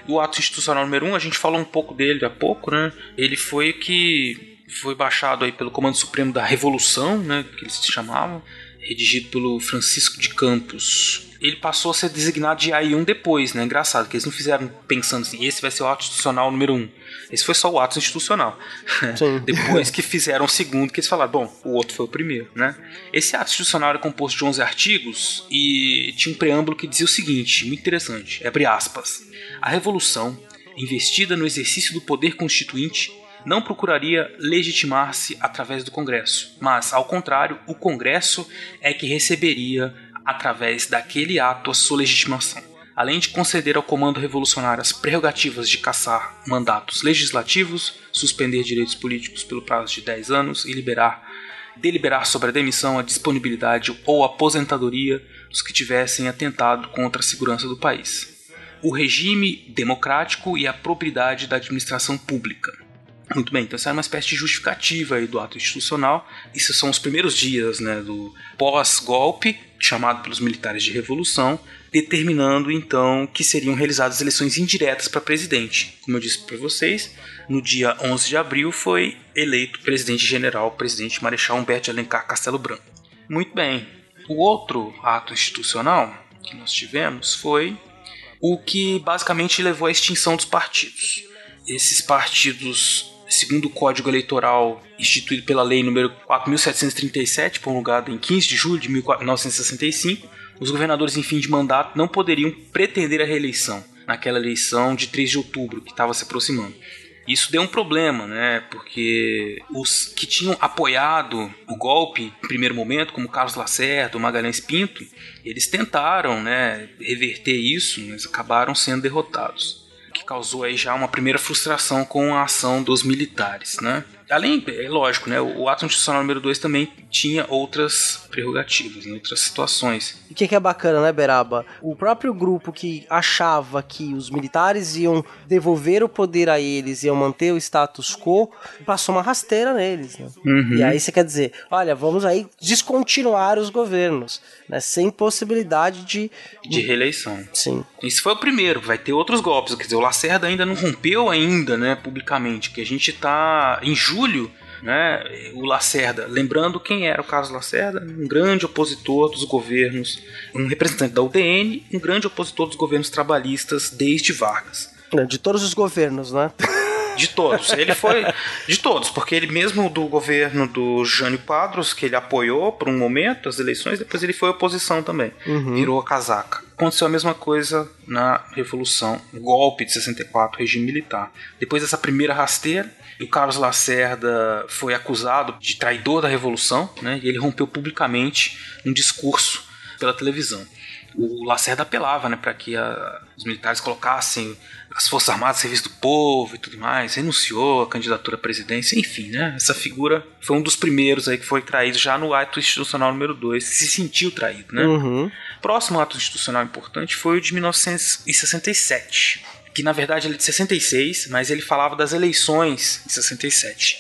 O ato institucional número 1, um, a gente falou um pouco dele há pouco, né? Ele foi que foi baixado aí pelo Comando Supremo da Revolução, né? Que eles se chamavam, redigido pelo Francisco de Campos. Ele passou a ser designado de AI1 depois, né? Engraçado, que eles não fizeram pensando assim, esse vai ser o ato institucional número 1. Um. Esse foi só o ato institucional. Depois que fizeram o segundo, que eles falaram, bom, o outro foi o primeiro, né? Esse ato institucional era composto de 11 artigos e tinha um preâmbulo que dizia o seguinte, muito interessante, abre aspas. A revolução, investida no exercício do poder constituinte, não procuraria legitimar-se através do Congresso, mas, ao contrário, o Congresso é que receberia, através daquele ato, a sua legitimação. Além de conceder ao comando revolucionário as prerrogativas de caçar mandatos legislativos, suspender direitos políticos pelo prazo de 10 anos e liberar, deliberar sobre a demissão, a disponibilidade ou aposentadoria dos que tivessem atentado contra a segurança do país. O regime democrático e a probidade da administração pública. Muito bem, então essa é uma espécie de justificativa aí do ato institucional. Isso são os primeiros dias né, do pós-golpe, chamado pelos militares de revolução, determinando então que seriam realizadas eleições indiretas para presidente. Como eu disse para vocês, no dia 11 de abril foi eleito presidente general, presidente Marechal Humberto de Alencar Castelo Branco. Muito bem. O outro ato institucional que nós tivemos foi o que basicamente levou à extinção dos partidos. Esses partidos, segundo o Código Eleitoral instituído pela Lei número 4737, promulgada em 15 de julho de 1965, os governadores em fim de mandato não poderiam pretender a reeleição naquela eleição de 3 de outubro que estava se aproximando. Isso deu um problema, né? Porque os que tinham apoiado o golpe em primeiro momento, como Carlos Lacerda, Magalhães Pinto, eles tentaram, né, reverter isso, mas acabaram sendo derrotados, que causou aí já uma primeira frustração com a ação dos militares, né? Além, é lógico, né, o ato institucional número 2 também tinha outras prerrogativas, em outras situações. E o que, que é bacana, né, Beraba? O próprio grupo que achava que os militares iam devolver o poder a eles, iam manter o status quo, passou uma rasteira neles. Né? Uhum. E aí você quer dizer, olha, vamos aí descontinuar os governos, né, sem possibilidade de... De reeleição. Sim. Esse foi o primeiro, vai ter outros golpes. Quer dizer, o Lacerda ainda não rompeu ainda, né, publicamente, que a gente tá em julho, né, o Lacerda, lembrando quem era o Carlos Lacerda, um grande opositor dos governos, um representante da UDN, um grande opositor dos governos trabalhistas desde Vargas. De todos os governos, né? De todos. Ele foi. De todos, porque ele mesmo do governo do Jânio Quadros, que ele apoiou por um momento as eleições, depois ele foi oposição também. Uhum. Virou a casaca. Aconteceu a mesma coisa na Revolução, golpe de 64, regime militar. Depois dessa primeira rasteira, o Carlos Lacerda foi acusado de traidor da Revolução, né? E ele rompeu publicamente um discurso pela televisão. O Lacerda apelava, né, para que a, os militares colocassem as Forças Armadas, Serviço do Povo e tudo mais, renunciou à candidatura à presidência, enfim, né? Essa figura foi um dos primeiros aí que foi traído já no ato institucional número 2, se sentiu traído, né? Uhum. Próximo ato institucional importante foi o de 1967, que na verdade ele é de 66, mas ele falava das eleições em 67.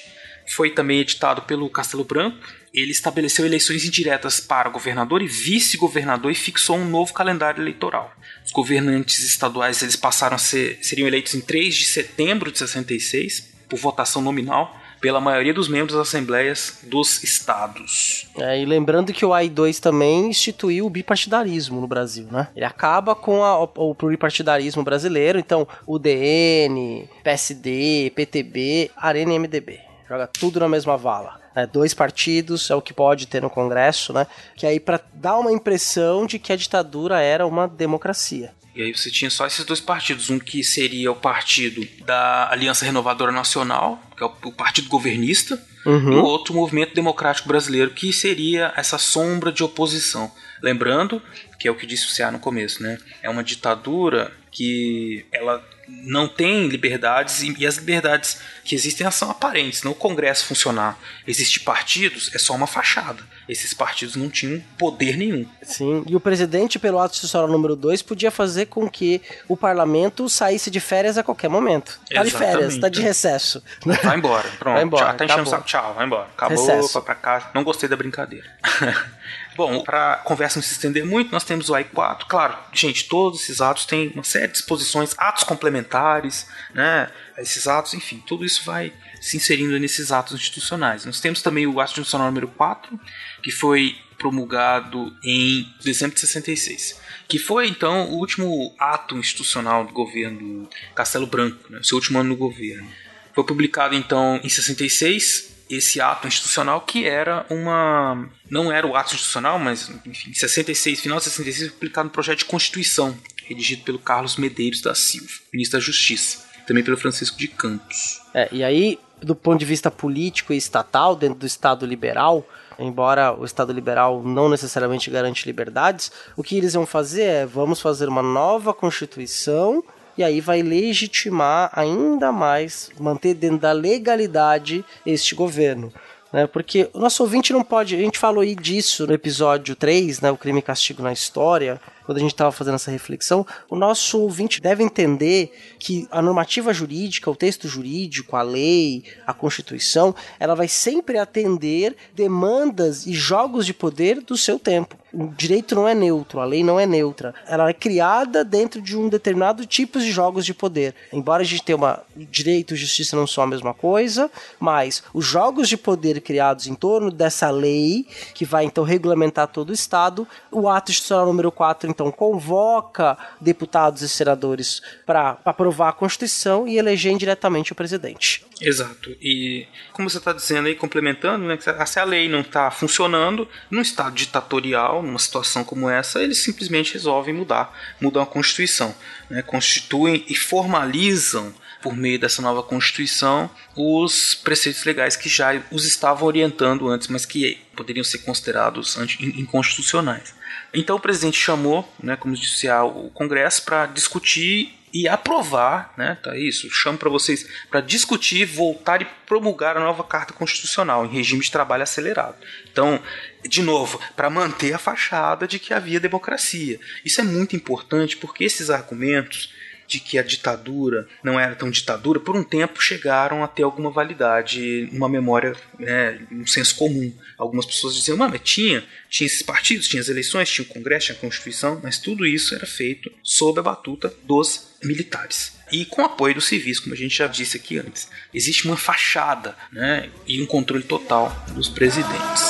Foi também editado pelo Castelo Branco. Ele estabeleceu eleições indiretas para governador e vice-governador e fixou um novo calendário eleitoral. Os governantes estaduais eles passaram a ser seriam eleitos em 3 de setembro de 66 por votação nominal pela maioria dos membros das assembleias dos estados. É, e lembrando que o AI2 também instituiu o bipartidarismo no Brasil, né? Ele acaba com a, o, o pluripartidarismo brasileiro, então o DN, PSD, PTB, Arena e MDB. Joga tudo na mesma vala. É, dois partidos é o que pode ter no Congresso, né? Que aí para dar uma impressão de que a ditadura era uma democracia. E aí você tinha só esses dois partidos, um que seria o partido da Aliança Renovadora Nacional, que é o, o partido governista, Uhum. e o outro movimento democrático brasileiro, que seria essa sombra de oposição. Lembrando, que é o que disse o CA no começo, né? É uma ditadura que ela não tem liberdades e, as liberdades que existem são aparentes. Não o Congresso funcionar, existir partidos é só uma fachada. Esses partidos não tinham poder nenhum. Sim, e o presidente, pelo ato institucional número 2, podia fazer com que o parlamento saísse de férias a qualquer momento. Tá de Exatamente. férias, tá de recesso. Vai embora, pronto. Vai embora, tchau, tá enchendo o saco, tchau, vai embora. Acabou, Recesso. pra casa. Não gostei da brincadeira. Bom, para conversa não se estender muito, nós temos o AI4. Claro, gente, todos esses atos têm uma série de disposições, atos complementares, né? Esses atos, enfim, tudo isso vai se inserindo nesses atos institucionais. Nós temos também o ato institucional número 4, que foi promulgado em dezembro de 66, que foi então o último ato institucional do governo Castelo Branco, né? seu último ano no governo. Foi publicado então em 66 esse ato institucional que era uma não era o ato institucional, mas enfim, em 66, final de 66 foi publicado um projeto de constituição redigido pelo Carlos Medeiros da Silva, ministro da Justiça, também pelo Francisco de Campos. É, e aí, do ponto de vista político e estatal, dentro do Estado liberal, embora o Estado liberal não necessariamente garante liberdades, o que eles vão fazer é: vamos fazer uma nova Constituição. E aí vai legitimar ainda mais, manter dentro da legalidade este governo. Né? Porque o nosso ouvinte não pode. A gente falou aí disso no episódio 3, né? O crime e castigo na história quando a gente estava fazendo essa reflexão, o nosso ouvinte deve entender que a normativa jurídica, o texto jurídico, a lei, a Constituição, ela vai sempre atender demandas e jogos de poder do seu tempo. O direito não é neutro, a lei não é neutra. Ela é criada dentro de um determinado tipo de jogos de poder. Embora a gente tenha uma direito e justiça não são a mesma coisa, mas os jogos de poder criados em torno dessa lei, que vai então regulamentar todo o Estado, o ato institucional número 4 então convoca deputados e senadores para aprovar a Constituição e eleger indiretamente o presidente. Exato. E como você está dizendo aí, complementando, né, se a lei não está funcionando, num estado ditatorial, numa situação como essa, eles simplesmente resolvem mudar, mudam a Constituição, né, constituem e formalizam por meio dessa nova Constituição os preceitos legais que já os estavam orientando antes, mas que poderiam ser considerados inconstitucionais. Então o presidente chamou, né, como disse, o Congresso para discutir e aprovar, né? Tá isso. Chamo para vocês para discutir, voltar e promulgar a nova Carta Constitucional em regime de trabalho acelerado. Então, de novo, para manter a fachada de que havia democracia. Isso é muito importante porque esses argumentos de que a ditadura não era tão ditadura, por um tempo chegaram a ter alguma validade, uma memória, né, um senso comum. Algumas pessoas diziam, mas tinha, tinha esses partidos, tinha as eleições, tinha o Congresso, tinha a Constituição, mas tudo isso era feito sob a batuta dos militares. E com apoio dos civis, como a gente já disse aqui antes. Existe uma fachada né, e um controle total dos presidentes.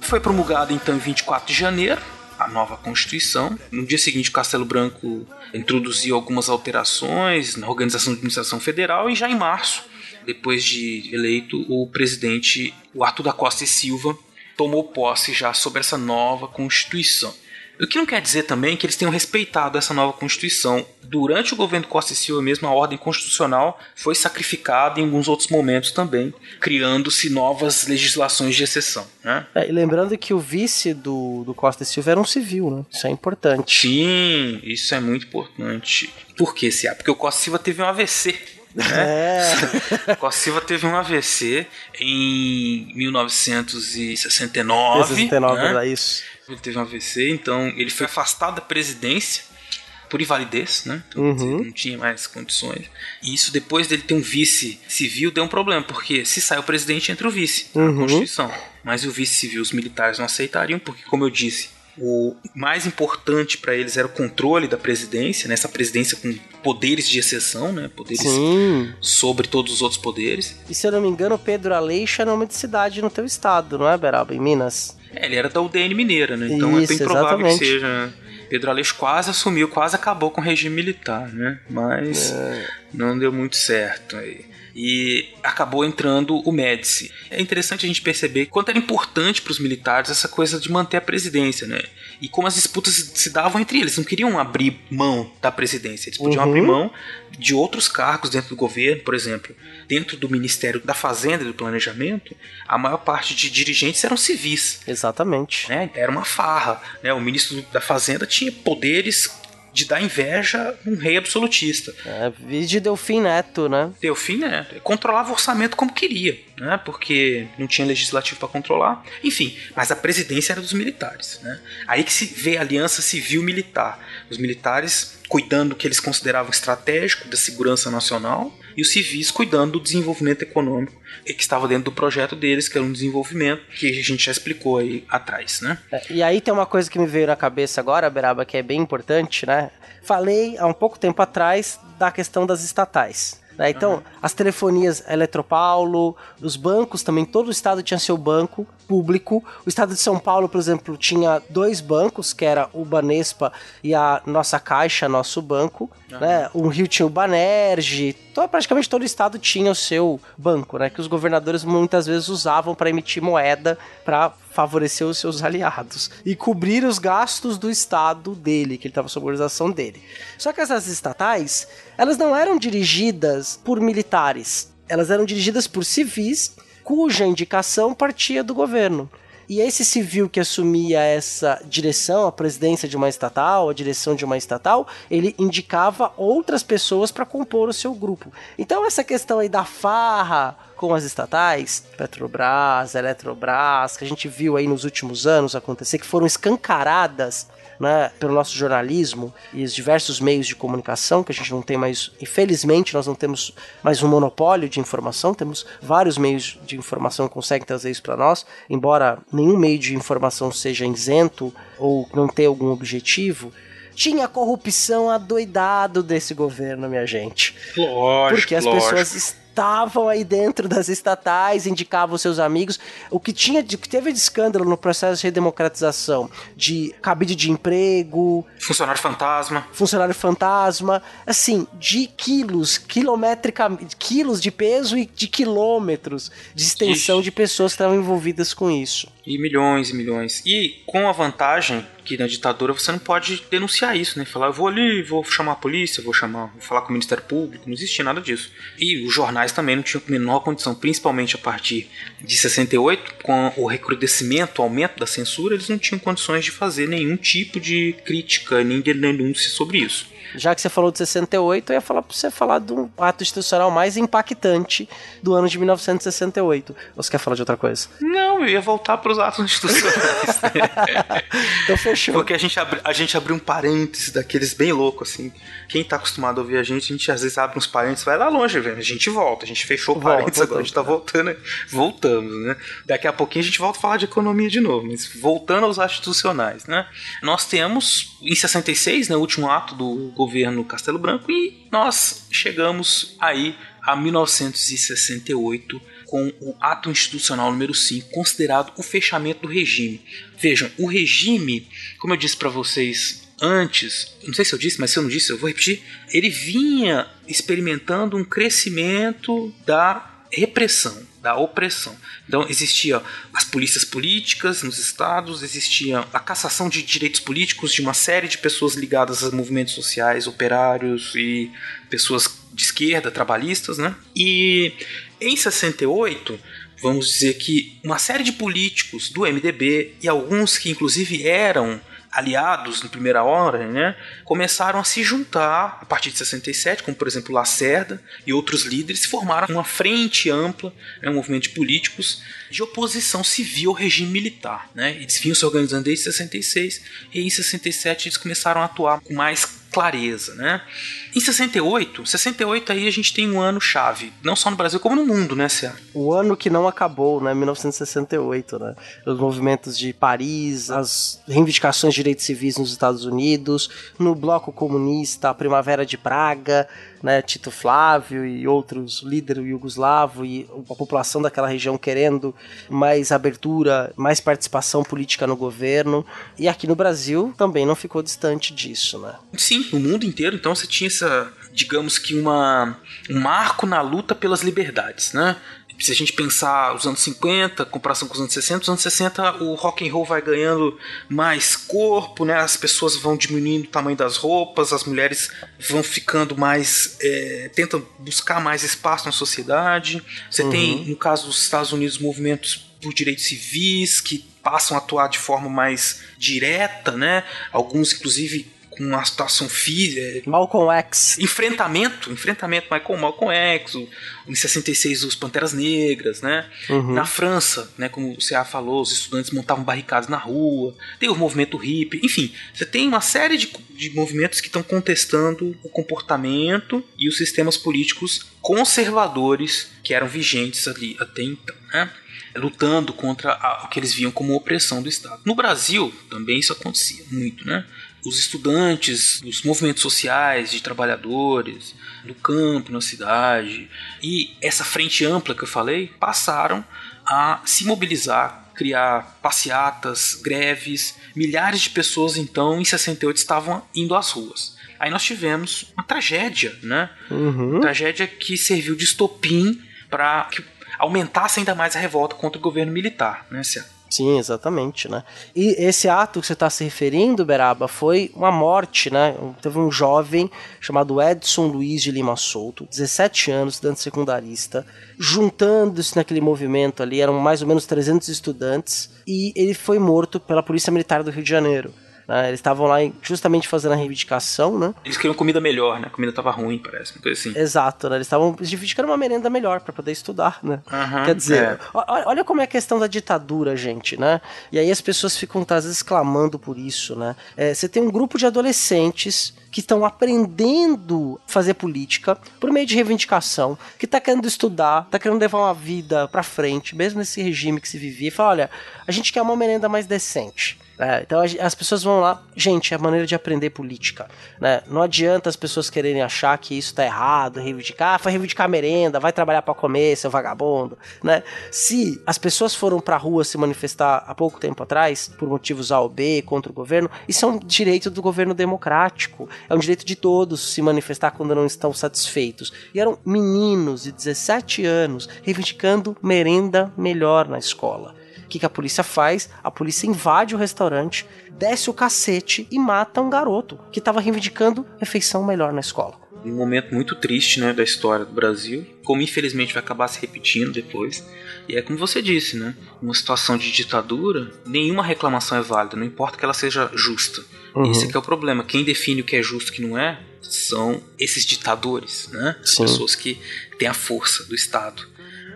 Foi promulgado então em 24 de janeiro nova Constituição. No dia seguinte, o Castelo Branco introduziu algumas alterações na organização da administração federal e já em março, depois de eleito, o presidente o Arthur da Costa e Silva tomou posse já sobre essa nova Constituição. O que não quer dizer também que eles tenham respeitado essa nova Constituição. Durante o governo Costa e Silva mesmo, a ordem constitucional foi sacrificada em alguns outros momentos também, criando-se novas legislações de exceção. Né? É, e lembrando que o vice do, do Costa e Silva era um civil, né? Isso é importante. Sim, isso é muito importante. Por que, Cia? Porque o Costa e Silva teve um AVC. Né? É. Costa Silva teve um AVC em 1969. 69 né? era isso. Ele teve um AVC, então ele foi afastado da presidência por invalidez, né? Então, Uhum. não tinha mais condições. E isso depois dele ter um vice civil deu um problema, porque se sai o presidente entra o vice na Uhum. Constituição. Mas o vice civil os militares não aceitariam, porque como eu disse, o mais importante para eles era o controle da presidência, né? essa presidência com poderes de exceção, né? Poderes Sim. sobre todos os outros poderes. E se eu não me engano, Pedro Aleixo é nome de cidade no teu estado, não é, Beraba? Em Minas? É, ele era da UDN Mineira, né? Então é Isso, bem provável exatamente. que seja. Pedro Aleixo quase assumiu, quase acabou com o regime militar, né? Mas É. não deu muito certo aí. E acabou entrando o Médici. É interessante a gente perceber quanto era importante para os militares essa coisa de manter a presidência, né? E como as disputas se- se davam entre eles. Não queriam abrir mão da presidência, eles podiam Uhum. abrir mão de outros cargos dentro do governo, por exemplo, dentro do Ministério da Fazenda e do Planejamento, a maior parte de dirigentes eram civis Exatamente. né? Era uma farra, né? O ministro da Fazenda tinha poderes de dar inveja a um rei absolutista. É, de Delfim Neto, né? Delfim, né? Controlava o orçamento como queria, né? Porque não tinha legislativo para controlar. Enfim, mas a presidência era dos militares, né? Aí que se vê a aliança civil-militar. Os militares cuidando do que eles consideravam estratégico da segurança nacional e os civis cuidando do desenvolvimento econômico que estava dentro do projeto deles, que era um desenvolvimento que a gente já explicou aí atrás, né? É, E aí tem uma coisa que me veio na cabeça agora, Beraba, que é bem importante, né? Falei há um pouco tempo atrás da questão das estatais. Né? Então, as telefonias Eletropaulo, os bancos também, todo o estado tinha seu banco público. O estado de São Paulo, por exemplo, tinha dois bancos, que era o Banespa e a nossa Caixa, nosso banco. Né? O Rio tinha o Banerj, to- praticamente todo o estado tinha o seu banco, né? Que os governadores muitas vezes usavam para emitir moeda para favorecer os seus aliados e cobrir os gastos do estado dele, que ele estava sob organização dele. Só que essas estatais, elas não eram dirigidas por militares, elas eram dirigidas por civis cuja indicação partia do governo. E esse civil que assumia essa direção, a presidência de uma estatal, a direção de uma estatal, ele indicava outras pessoas para compor o seu grupo. Então essa questão aí da farra com as estatais, Petrobras, Eletrobras, que a gente viu aí nos últimos anos acontecer, que foram escancaradas né, pelo nosso jornalismo e os diversos meios de comunicação, que a gente não tem mais, infelizmente, nós não temos mais um monopólio de informação, temos vários meios de informação que conseguem trazer isso para nós, embora nenhum meio de informação seja isento ou não tenha algum objetivo. Tinha corrupção adoidado desse governo, minha gente. Lógico, Porque as lógico. pessoas estavam aí dentro das estatais, indicavam seus amigos. O que tinha, de, que teve de escândalo no processo de redemocratização, de cabide de emprego, Funcionário fantasma. funcionário fantasma, assim, de quilos, quilometricamente, quilos de peso e de quilômetros de extensão Ixi. de pessoas que estavam envolvidas com isso. E milhões e milhões. E com a vantagem que na ditadura você não pode denunciar isso, né? Falar, eu vou ali, vou chamar a polícia, vou chamar, vou falar com o Ministério Público, não existia nada disso. E os jornais também não tinham a menor condição, principalmente a partir de 68, com o recrudescimento, o aumento da censura, eles não tinham condições de fazer nenhum tipo de crítica, nem de denúncia sobre isso. Já que você falou de 68, eu ia falar pra você falar de um ato institucional mais impactante do ano de 1968. Ou você quer falar de outra coisa? Não, eu ia voltar para os atos institucionais. então fechou. Porque a gente, abri, a gente abriu um parênteses daqueles bem loucos, assim. Quem tá acostumado a ouvir a gente, a gente às vezes abre uns parênteses, vai lá longe, velho. A gente volta, a gente fechou o parênteses, volta, agora a gente tá voltando. Voltamos, né? Daqui a pouquinho a gente volta a falar de economia de novo, mas voltando aos atos institucionais, né? Nós temos, em 66, né, o último ato do governo Castelo Branco, e nós chegamos aí a 1968 com o ato institucional número 5, considerado o fechamento do regime. Vejam, o regime, como eu disse para vocês antes, não sei se eu disse, mas se eu não disse, eu vou repetir, ele vinha experimentando um crescimento da repressão, da opressão. Então existia as polícias políticas nos estados, existia a cassação de direitos políticos de uma série de pessoas ligadas a movimentos sociais, operários e pessoas de esquerda, trabalhistas, né? E em 68, vamos dizer que uma série de políticos do MDB e alguns que inclusive eram aliados na primeira hora, né, começaram a se juntar a partir de 67, como por exemplo Lacerda e outros líderes, formaram uma frente ampla, né, um movimento de políticos de oposição civil ao regime militar. Né? Eles vinham se organizando desde 66 e em 67 eles começaram a atuar com mais clareza, né? Em 68, 68 aí a gente tem um ano chave, não só no Brasil como no mundo, né, Cia? O ano que não acabou, né, 1968, né? Os movimentos de Paris, as reivindicações de direitos civis nos Estados Unidos, no bloco comunista, a Primavera de Praga, né, Tito Flávio e outros líderes yugoslavo e a população daquela região querendo mais abertura, mais participação política no governo. E aqui no Brasil também não ficou distante disso, né? Sim, no mundo inteiro, então você tinha essa, digamos que uma um marco na luta pelas liberdades, né? Se a gente pensar os anos 50, comparação com os anos 60, os anos 60 o rock and roll vai ganhando mais corpo, né? As pessoas vão diminuindo o tamanho das roupas, as mulheres vão ficando mais, é, tentam buscar mais espaço na sociedade. Você uhum. tem, no caso dos Estados Unidos, movimentos por direitos civis que passam a atuar de forma mais direta, né? Alguns, inclusive, com uma situação física. Malcolm X. Enfrentamento, enfrentamento Michael Malcolm X, o, em 66 os Panteras Negras, né? Uhum. Na França, né, como o CA falou, os estudantes montavam barricadas na rua, tem o movimento hippie, enfim, você tem uma série de, de movimentos que estão contestando o comportamento e os sistemas políticos conservadores que eram vigentes ali até então, né? lutando contra a, o que eles viam como opressão do Estado. No Brasil também isso acontecia muito, né? Os estudantes, os movimentos sociais de trabalhadores, no campo, na cidade, e essa frente ampla que eu falei, passaram a se mobilizar, criar passeatas, greves. Milhares de pessoas, então, em 68 estavam indo às ruas. Aí nós tivemos uma tragédia, né? Uhum. Uma tragédia que serviu de estopim para que aumentasse ainda mais a revolta contra o governo militar, né? Sim, exatamente, né? E esse ato que você está se referindo, Beraba, foi uma morte, né? Teve um jovem chamado Edson Luiz de Lima Souto, 17 anos, estudante secundarista, juntando-se naquele movimento ali, eram mais ou menos 300 estudantes, e ele foi morto pela Polícia Militar do Rio de Janeiro. Né? Eles estavam lá justamente fazendo a reivindicação, né? Eles queriam comida melhor, né? A comida tava ruim, parece, uma coisa assim. Exato, né? Eles estavam reivindicando uma merenda melhor para poder estudar, né? Uhum, Quer dizer, é. olha como é a questão da ditadura, gente, né? E aí as pessoas ficam às vezes clamando por isso, né? É, você tem um grupo de adolescentes que estão aprendendo a fazer política por meio de reivindicação, que está querendo estudar, está querendo levar uma vida para frente, mesmo nesse regime que se vivia, e fala, olha, a gente quer uma merenda mais decente. É, então as pessoas vão lá, gente, é a maneira de aprender política. Né? Não adianta as pessoas quererem achar que isso tá errado, reivindicar, ah, foi reivindicar merenda, vai trabalhar para comer, seu vagabundo. Né? Se as pessoas foram pra rua se manifestar há pouco tempo atrás, por motivos A ou B, contra o governo, isso é um direito do governo democrático. É um direito de todos se manifestar quando não estão satisfeitos. E eram meninos de 17 anos reivindicando merenda melhor na escola que, que a polícia faz? A polícia invade o restaurante, desce o cacete e mata um garoto que estava reivindicando refeição melhor na escola. um momento muito triste né, da história do Brasil, como infelizmente vai acabar se repetindo depois. E é como você disse, né? Uma situação de ditadura, nenhuma reclamação é válida, não importa que ela seja justa. Uhum. Esse é que é o problema. Quem define o que é justo e o que não é são esses ditadores, né? As Sim. pessoas que têm a força do Estado.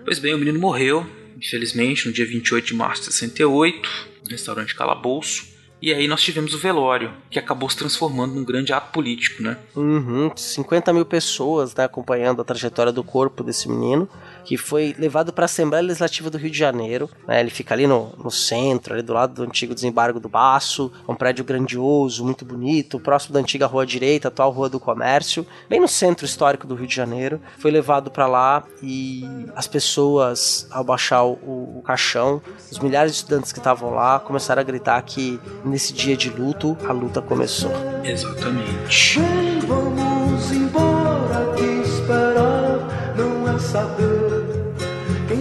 Pois bem, o menino morreu, infelizmente, no dia 28 de março de 68, no restaurante Calabouço. E aí nós tivemos o velório, que acabou se transformando num grande ato político, né? Uhum, 50 mil pessoas né, acompanhando a trajetória do corpo desse menino, que foi levado para a Assembleia Legislativa do Rio de Janeiro. né, ele fica ali no, no centro, ali do lado do antigo desembargo do Baço, é um prédio grandioso, muito bonito, próximo da antiga Rua Direita, atual Rua do Comércio, bem no centro histórico do Rio de Janeiro. Foi levado para lá e as pessoas, ao baixar o, o caixão, os milhares de estudantes que estavam lá começaram a gritar que nesse dia de luto a luta começou. Exatamente. Vem, vamos embora, que esperar não é saber.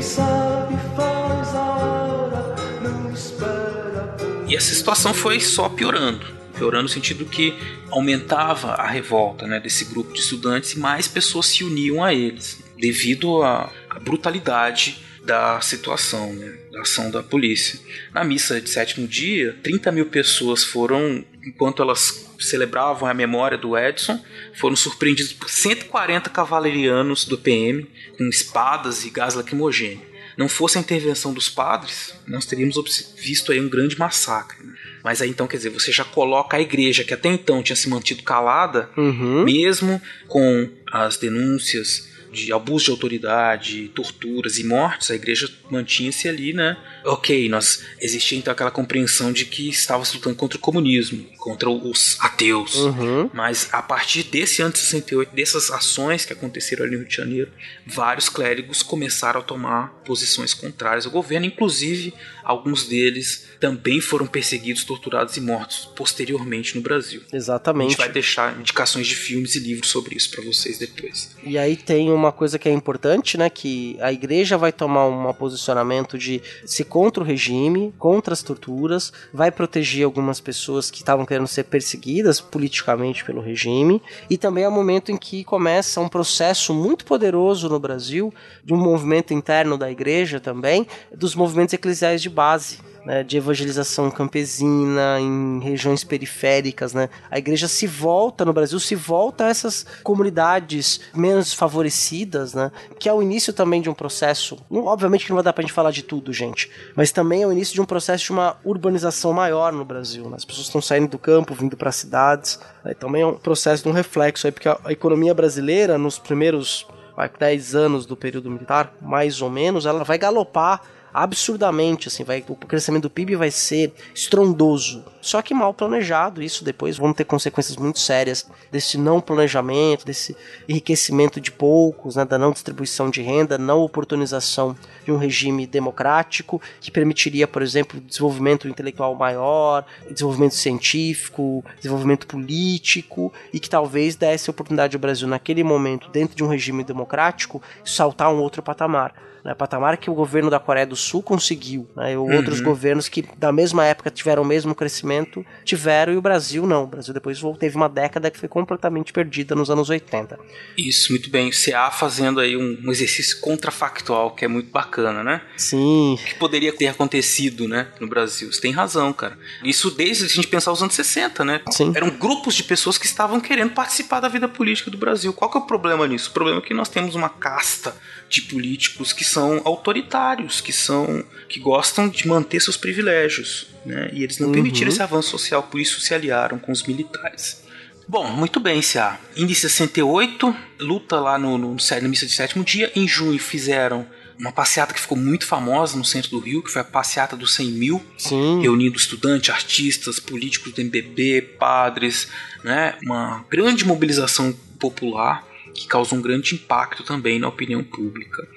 Sabe faz a hora, não espera. E essa situação foi só piorando. Piorando no sentido que aumentava a revolta né, desse grupo de estudantes e mais pessoas se uniam a eles, devido à, à brutalidade da situação, né, da ação da polícia. Na missa de sétimo dia, 30 mil pessoas foram, enquanto elas celebravam a memória do Edson, foram surpreendidos por 140 cavalerianos do PM com espadas e gás lacrimogêneo. Não fosse a intervenção dos padres, nós teríamos visto aí um grande massacre. né? Mas aí então, quer dizer, você já coloca a igreja, que até então tinha se mantido calada, Uhum. mesmo com as denúncias de abuso de autoridade, torturas e mortes, a igreja mantinha-se ali, né? Ok, nós existia então aquela compreensão de que estava se lutando contra o comunismo, contra os ateus. Uhum. Mas a partir desse ano de 68, dessas ações que aconteceram ali no Rio de Janeiro, vários clérigos começaram a tomar posições contrárias ao governo, inclusive alguns deles também foram perseguidos, torturados e mortos posteriormente no Brasil. A Exatamente. gente vai deixar indicações de filmes e livros sobre isso para vocês depois. E aí tem uma coisa que é importante, né? Que a igreja vai tomar um posicionamento de se contra o regime, contra as torturas, vai proteger algumas pessoas que estavam querendo ser perseguidas politicamente pelo regime, e também é o momento em que começa um processo muito poderoso no Brasil, de um movimento interno da igreja também, dos movimentos eclesiais de base né, de evangelização campesina em regiões periféricas, né? A igreja se volta no Brasil, se volta a essas comunidades menos favorecidas, né? Que é o início também de um processo. Obviamente que não vai dar pra gente falar de tudo, gente, mas também é o início de um processo de uma urbanização maior no Brasil. Né? As pessoas estão saindo do campo, vindo para cidades. Né? Também é um processo de um reflexo aí, porque a, economia brasileira nos primeiros vai, 10 anos do período militar, mais ou menos, ela vai galopar absurdamente, assim, vai, o crescimento do PIB vai ser estrondoso. Só que mal planejado, isso depois vão ter consequências muito sérias desse não planejamento, desse enriquecimento de poucos, né, da não distribuição de renda, não oportunização de um regime democrático que permitiria, por exemplo, desenvolvimento intelectual maior, desenvolvimento científico, desenvolvimento político e que talvez desse oportunidade ao Brasil naquele momento, dentro de um regime democrático, saltar um outro patamar né, patamar que o governo da Coreia do Sul conseguiu, né, ou outros governos que da mesma época tiveram o mesmo crescimento, tiveram e o Brasil não. O Brasil depois teve uma década que foi completamente perdida nos anos 80. Isso, muito bem. O CA fazendo aí um, um exercício contrafactual, que é muito bacana, né? Sim, O que poderia ter acontecido, né, no Brasil? Você tem razão, cara. Isso desde a gente pensar os anos 60, né? Sim. Eram grupos de pessoas que estavam querendo participar da vida política do Brasil. Qual que é o problema nisso? O problema é que nós temos uma casta de políticos que são autoritários, que são que gostam de manter seus privilégios, né? E eles não permitiram esse avanço social, por isso se aliaram com os militares. Bom, muito bem, CA. Em 68, luta lá no, no, no missa de sétimo dia. Em junho fizeram uma passeata que ficou muito famosa no centro do Rio, que foi a passeata dos 100 mil, sim. reunindo estudantes, artistas, políticos do MBB, padres, né? Uma grande mobilização popular que causou um grande impacto também na opinião pública.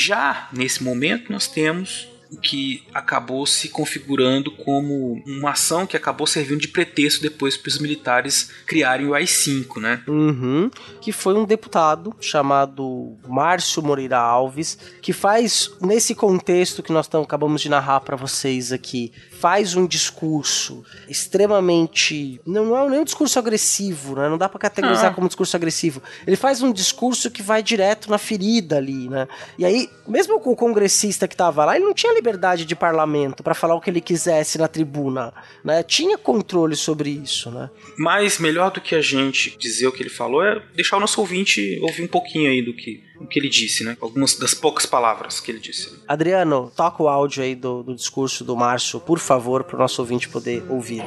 Já nesse momento nós temos que acabou se configurando como uma ação que acabou servindo de pretexto depois para os militares criarem o AI-5, né? Uhum. Que foi um deputado chamado Márcio Moreira Alves, que faz, nesse contexto que nós tamo, acabamos de narrar para vocês aqui, faz um discurso extremamente. Não, não é nem um discurso agressivo, né? Não dá para categorizar Ah. como discurso agressivo. Ele faz um discurso que vai direto na ferida ali, né? E aí, mesmo com o congressista que tava lá, ele não tinha liberdade de parlamento para falar o que ele quisesse na tribuna, né? Tinha controle sobre isso, né? Mas melhor do que a gente dizer o que ele falou é deixar o nosso ouvinte ouvir um pouquinho aí do que, do que ele disse, né? Algumas das poucas palavras que ele disse. Adriano, toca o áudio aí do, do discurso do Márcio, por favor, para o nosso ouvinte poder ouvir.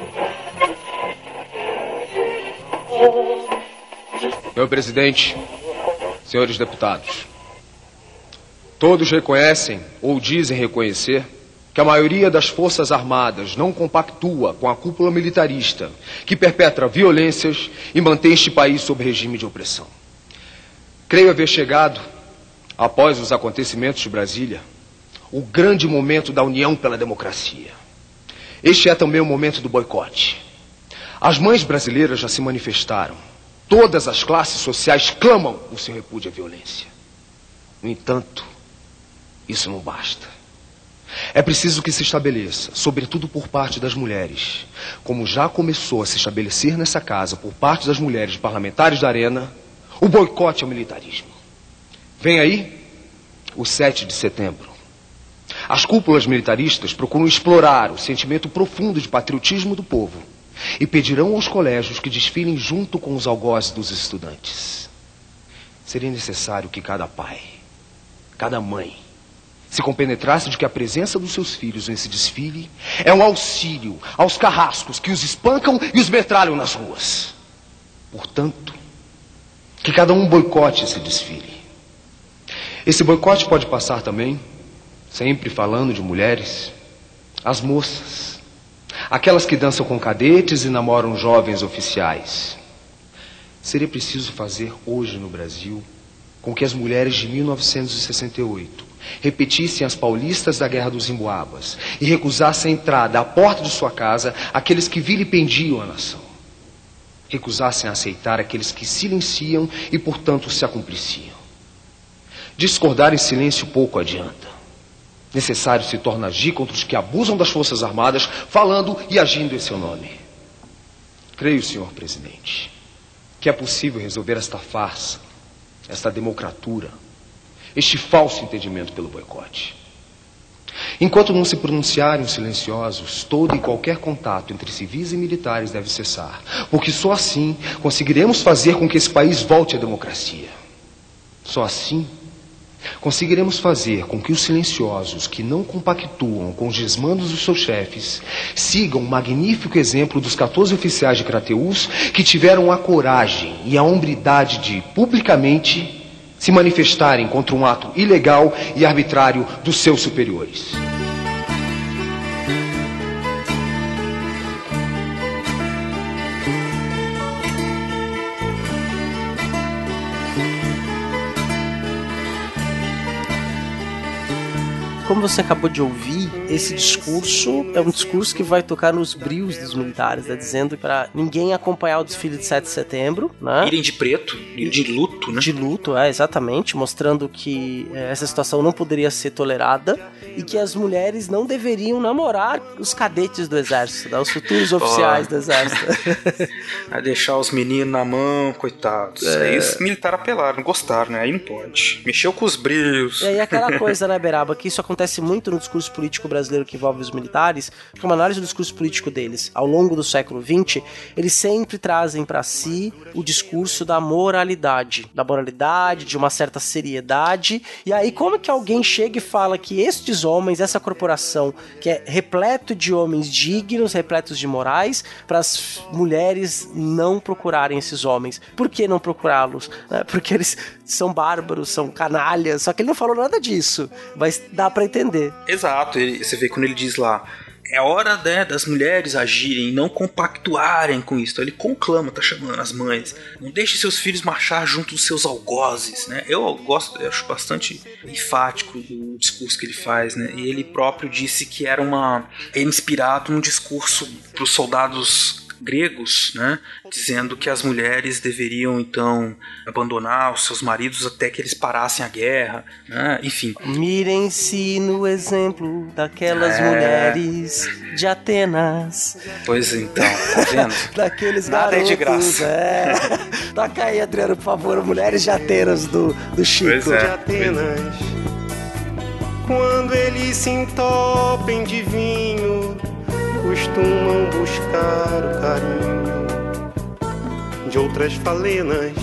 Meu presidente, senhores deputados, todos reconhecem ou dizem reconhecer que a maioria das Forças Armadas não compactua com a cúpula militarista que perpetra violências e mantém este país sob regime de opressão. Creio haver chegado, após os acontecimentos de Brasília, o grande momento da união pela democracia. Este é também o momento do boicote. As mães brasileiras já se manifestaram. Todas as classes sociais clamam o seu repúdio à violência. No entanto, isso não basta. É preciso que se estabeleça, sobretudo por parte das mulheres, como já começou a se estabelecer nessa casa por parte das mulheres parlamentares da Arena, o boicote ao militarismo. Vem aí o 7 de setembro. As cúpulas militaristas procuram explorar o sentimento profundo de patriotismo do povo e pedirão aos colégios que desfilem junto com os algozes dos estudantes. Seria necessário que cada pai, cada mãe, se compenetrasse de que a presença dos seus filhos nesse desfile é um auxílio aos carrascos que os espancam e os metralham nas ruas. Portanto, que cada um boicote esse desfile. Esse boicote pode passar também, sempre falando de mulheres, as moças, aquelas que dançam com cadetes e namoram jovens oficiais. Seria preciso fazer hoje no Brasil com que as mulheres de 1968 repetissem as paulistas da Guerra dos Emboabas e recusassem a entrada à porta de sua casa aqueles que vilipendiam a nação. Recusassem aceitar aqueles que silenciam e, portanto, se acumpliciam. Discordar em silêncio pouco adianta. Necessário se torna agir contra os que abusam das Forças Armadas, falando e agindo em seu nome. Creio, senhor presidente, que é possível resolver esta farsa, esta democratura, este falso entendimento pelo boicote. Enquanto não se pronunciarem os silenciosos, todo e qualquer contato entre civis e militares deve cessar, porque só assim conseguiremos fazer com que esse país volte à democracia. Só assim conseguiremos fazer com que os silenciosos que não compactuam com os desmandos dos seus chefes sigam o magnífico exemplo dos 14 oficiais de Crateús que tiveram a coragem e a hombridade de, publicamente, se manifestarem contra um ato ilegal e arbitrário dos seus superiores. Como você acabou de ouvir, esse discurso é um discurso que vai tocar nos brios dos militares, né? Dizendo para ninguém acompanhar o desfile de 7 de setembro, né? Irem de preto, irem de luto, né? De luto, é, exatamente, mostrando que é, essa situação não poderia ser tolerada e que as mulheres não deveriam namorar os cadetes do exército, né? os futuros oficiais do exército. Vai deixar os meninos na mão, coitados. É. Aí os militares apelaram, não gostaram, né? Aí não pode. Mexeu com os brios. E aí aquela coisa, né, Beraba, que isso acontece muito no discurso político brasileiro que envolve os militares, porque uma análise do discurso político deles ao longo do século XX, eles sempre trazem para si o discurso da moralidade, da moralidade, de uma certa seriedade. E aí como que alguém chega e fala que estes homens, essa corporação, que é repleto de homens dignos, repletos de morais, para as mulheres não procurarem esses homens. Por que não procurá-los? Né? Porque eles são bárbaros, são canalhas. Só que ele não falou nada disso, mas dá para entender. Exato, ele- você vê quando ele diz lá é hora né, das mulheres agirem, não compactuarem com isso. Então ele conclama, tá chamando as mães. Não deixe seus filhos marchar junto dos seus algozes, né? Eu gosto, eu acho bastante enfático do discurso que ele faz, né? E ele próprio disse que era uma inspirado num discurso para os soldados gregos, né, dizendo que as mulheres deveriam então abandonar os seus maridos até que eles parassem a guerra, né, enfim. Mirem-se no exemplo daquelas É. mulheres de Atenas. Pois então, tá vendo? Daqueles Nada é garotos. de graça. É. Toca aí, Adriano, por favor, Mulheres de Atenas do, do Chico. Pois é. de Atenas. Quando eles se entopem de vinho, costumam buscar o carinho de outras falenas.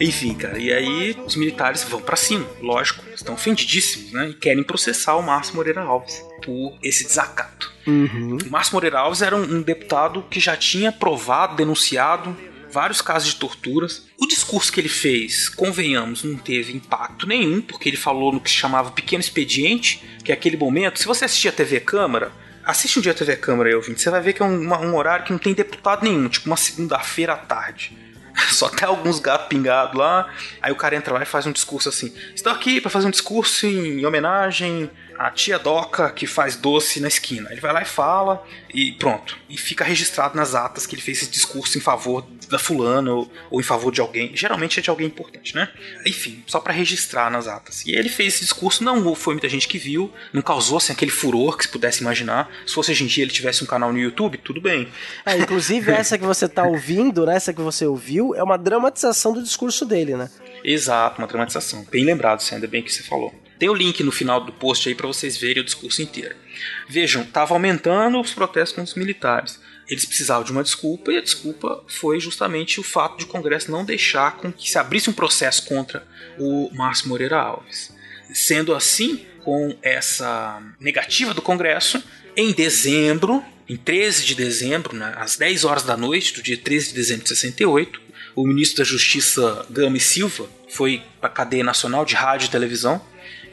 Enfim, cara, e aí os militares vão pra cima, lógico, estão ofendidíssimos, né? E querem processar o Márcio Moreira Alves por esse desacato. Uhum. O Márcio Moreira Alves era um, um deputado que já tinha provado, denunciado vários casos de torturas. O discurso que ele fez, convenhamos, não teve impacto nenhum, porque ele falou no que se chamava pequeno expediente, que é aquele momento. Se você assistir a TV Câmara, assiste um dia a TV Câmara aí, ouvinte, você vai ver que é um, um horário que não tem deputado nenhum, tipo uma segunda-feira à tarde. Só tem alguns gatos pingados lá. Aí o cara entra lá e faz um discurso assim: Estou aqui para fazer um discurso em homenagem à tia Doca que faz doce na esquina. Ele vai lá e fala e pronto. E fica registrado nas atas que ele fez esse discurso em favor da fulana ou, ou em favor de alguém. Geralmente é de alguém importante, né? Enfim, só para registrar nas atas. E ele fez esse discurso, não foi muita gente que viu, não causou assim, aquele furor que se pudesse imaginar. Se fosse hoje em dia ele tivesse um canal no YouTube, tudo bem. É, inclusive, essa que você tá ouvindo, né, essa que você ouviu, é uma dramatização do discurso dele, né? Exato, uma dramatização. Bem lembrado, ainda bem que você falou. Tem o link no final do post aí para vocês verem o discurso inteiro. Vejam, estava aumentando os protestos contra os militares. Eles precisavam de uma desculpa e a desculpa foi justamente o fato de o Congresso não deixar com que se abrisse um processo contra o Márcio Moreira Alves. Sendo assim, com essa negativa do Congresso, em dezembro, em 13 de dezembro, né, às 10 horas da noite do dia 13 de dezembro de 68, o ministro da Justiça Gama e Silva foi para a cadeia nacional de rádio e televisão,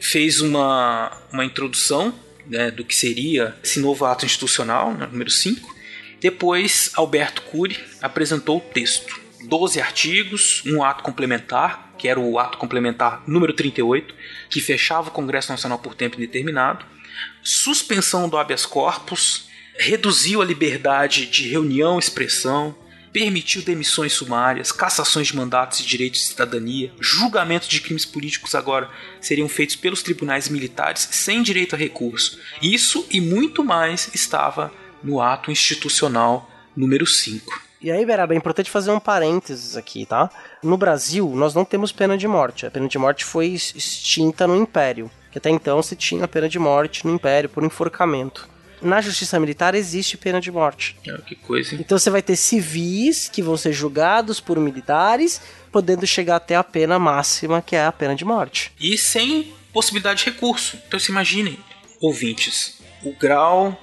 fez uma, uma introdução né, do que seria esse novo ato institucional, né, número 5. Depois, Alberto Cury apresentou o texto. 12 artigos, um ato complementar, que era o ato complementar número 38, que fechava o Congresso Nacional por tempo indeterminado, suspensão do habeas corpus, reduziu a liberdade de reunião expressão, permitiu demissões sumárias, cassações de mandatos e direitos de cidadania, julgamentos de crimes políticos agora seriam feitos pelos tribunais militares sem direito a recurso. Isso e muito mais estava no ato institucional número 5. E aí, Beraba, é importante fazer um parênteses aqui, tá? No Brasil, nós não temos pena de morte. A pena de morte foi extinta no Império, que até então se tinha pena de morte no Império por enforcamento. Na justiça militar existe pena de morte. É, que coisa, hein? Então você vai ter civis que vão ser julgados por militares, podendo chegar até a pena máxima, que é a pena de morte. E sem possibilidade de recurso. Então se imaginem, ouvintes, o grau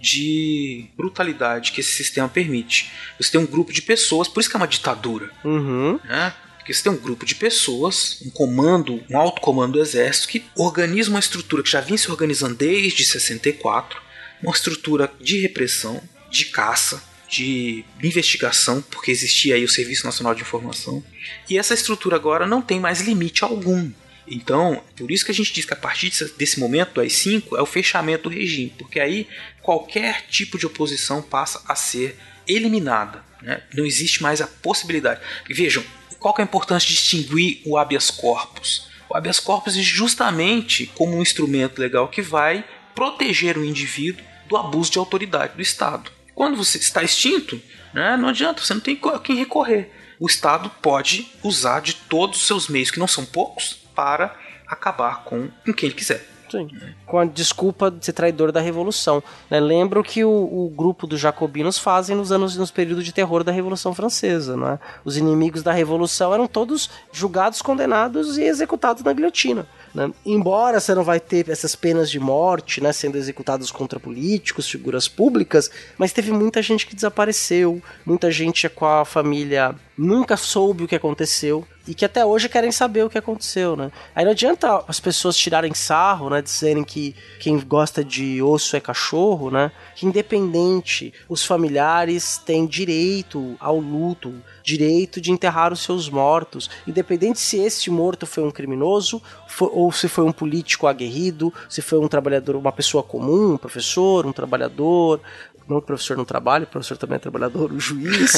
de brutalidade que esse sistema permite. Você tem um grupo de pessoas, por isso que é uma ditadura, Uhum. né? Porque você tem um grupo de pessoas, um comando, um alto comando do exército que organiza uma estrutura que já vinha se organizando desde 64, uma estrutura de repressão, de caça, de investigação, porque existia aí o Serviço Nacional de Informação. E essa estrutura agora não tem mais limite algum. Então, por isso que a gente diz que a partir desse- momento, do AI-5, é o fechamento do regime, porque aí qualquer tipo de oposição passa a ser eliminada. né? Não existe mais a possibilidade. Vejam, qual é a importância de distinguir o habeas corpus? O habeas corpus é justamente como um instrumento legal que vai proteger o indivíduo do abuso de autoridade do Estado. Quando você está extinto, né, não adianta, você não tem a quem recorrer. O Estado pode usar de todos os seus meios, que não são poucos, para acabar com, com quem ele quiser. Sim. Com a desculpa de ser traidor da Revolução. Né? Lembro que o, o grupo dos jacobinos fazem nos anos nos períodos de terror da Revolução Francesa. Não é? Os inimigos da Revolução eram todos julgados, condenados e executados na guilhotina. Né? Embora você não vai ter essas penas de morte né, sendo executadas contra políticos, figuras públicas, mas teve muita gente que desapareceu, muita gente com a família nunca soube o que aconteceu e que até hoje querem saber o que aconteceu, né? Aí não adianta as pessoas tirarem sarro, né, dizerem que quem gosta de osso é cachorro, né? Que independente, os familiares têm direito ao luto, direito de enterrar os seus mortos, independente se esse morto foi um criminoso ou se foi um político aguerrido, se foi um trabalhador, uma pessoa comum, um professor, um trabalhador, não o professor não trabalha, o professor também é trabalhador, o juiz,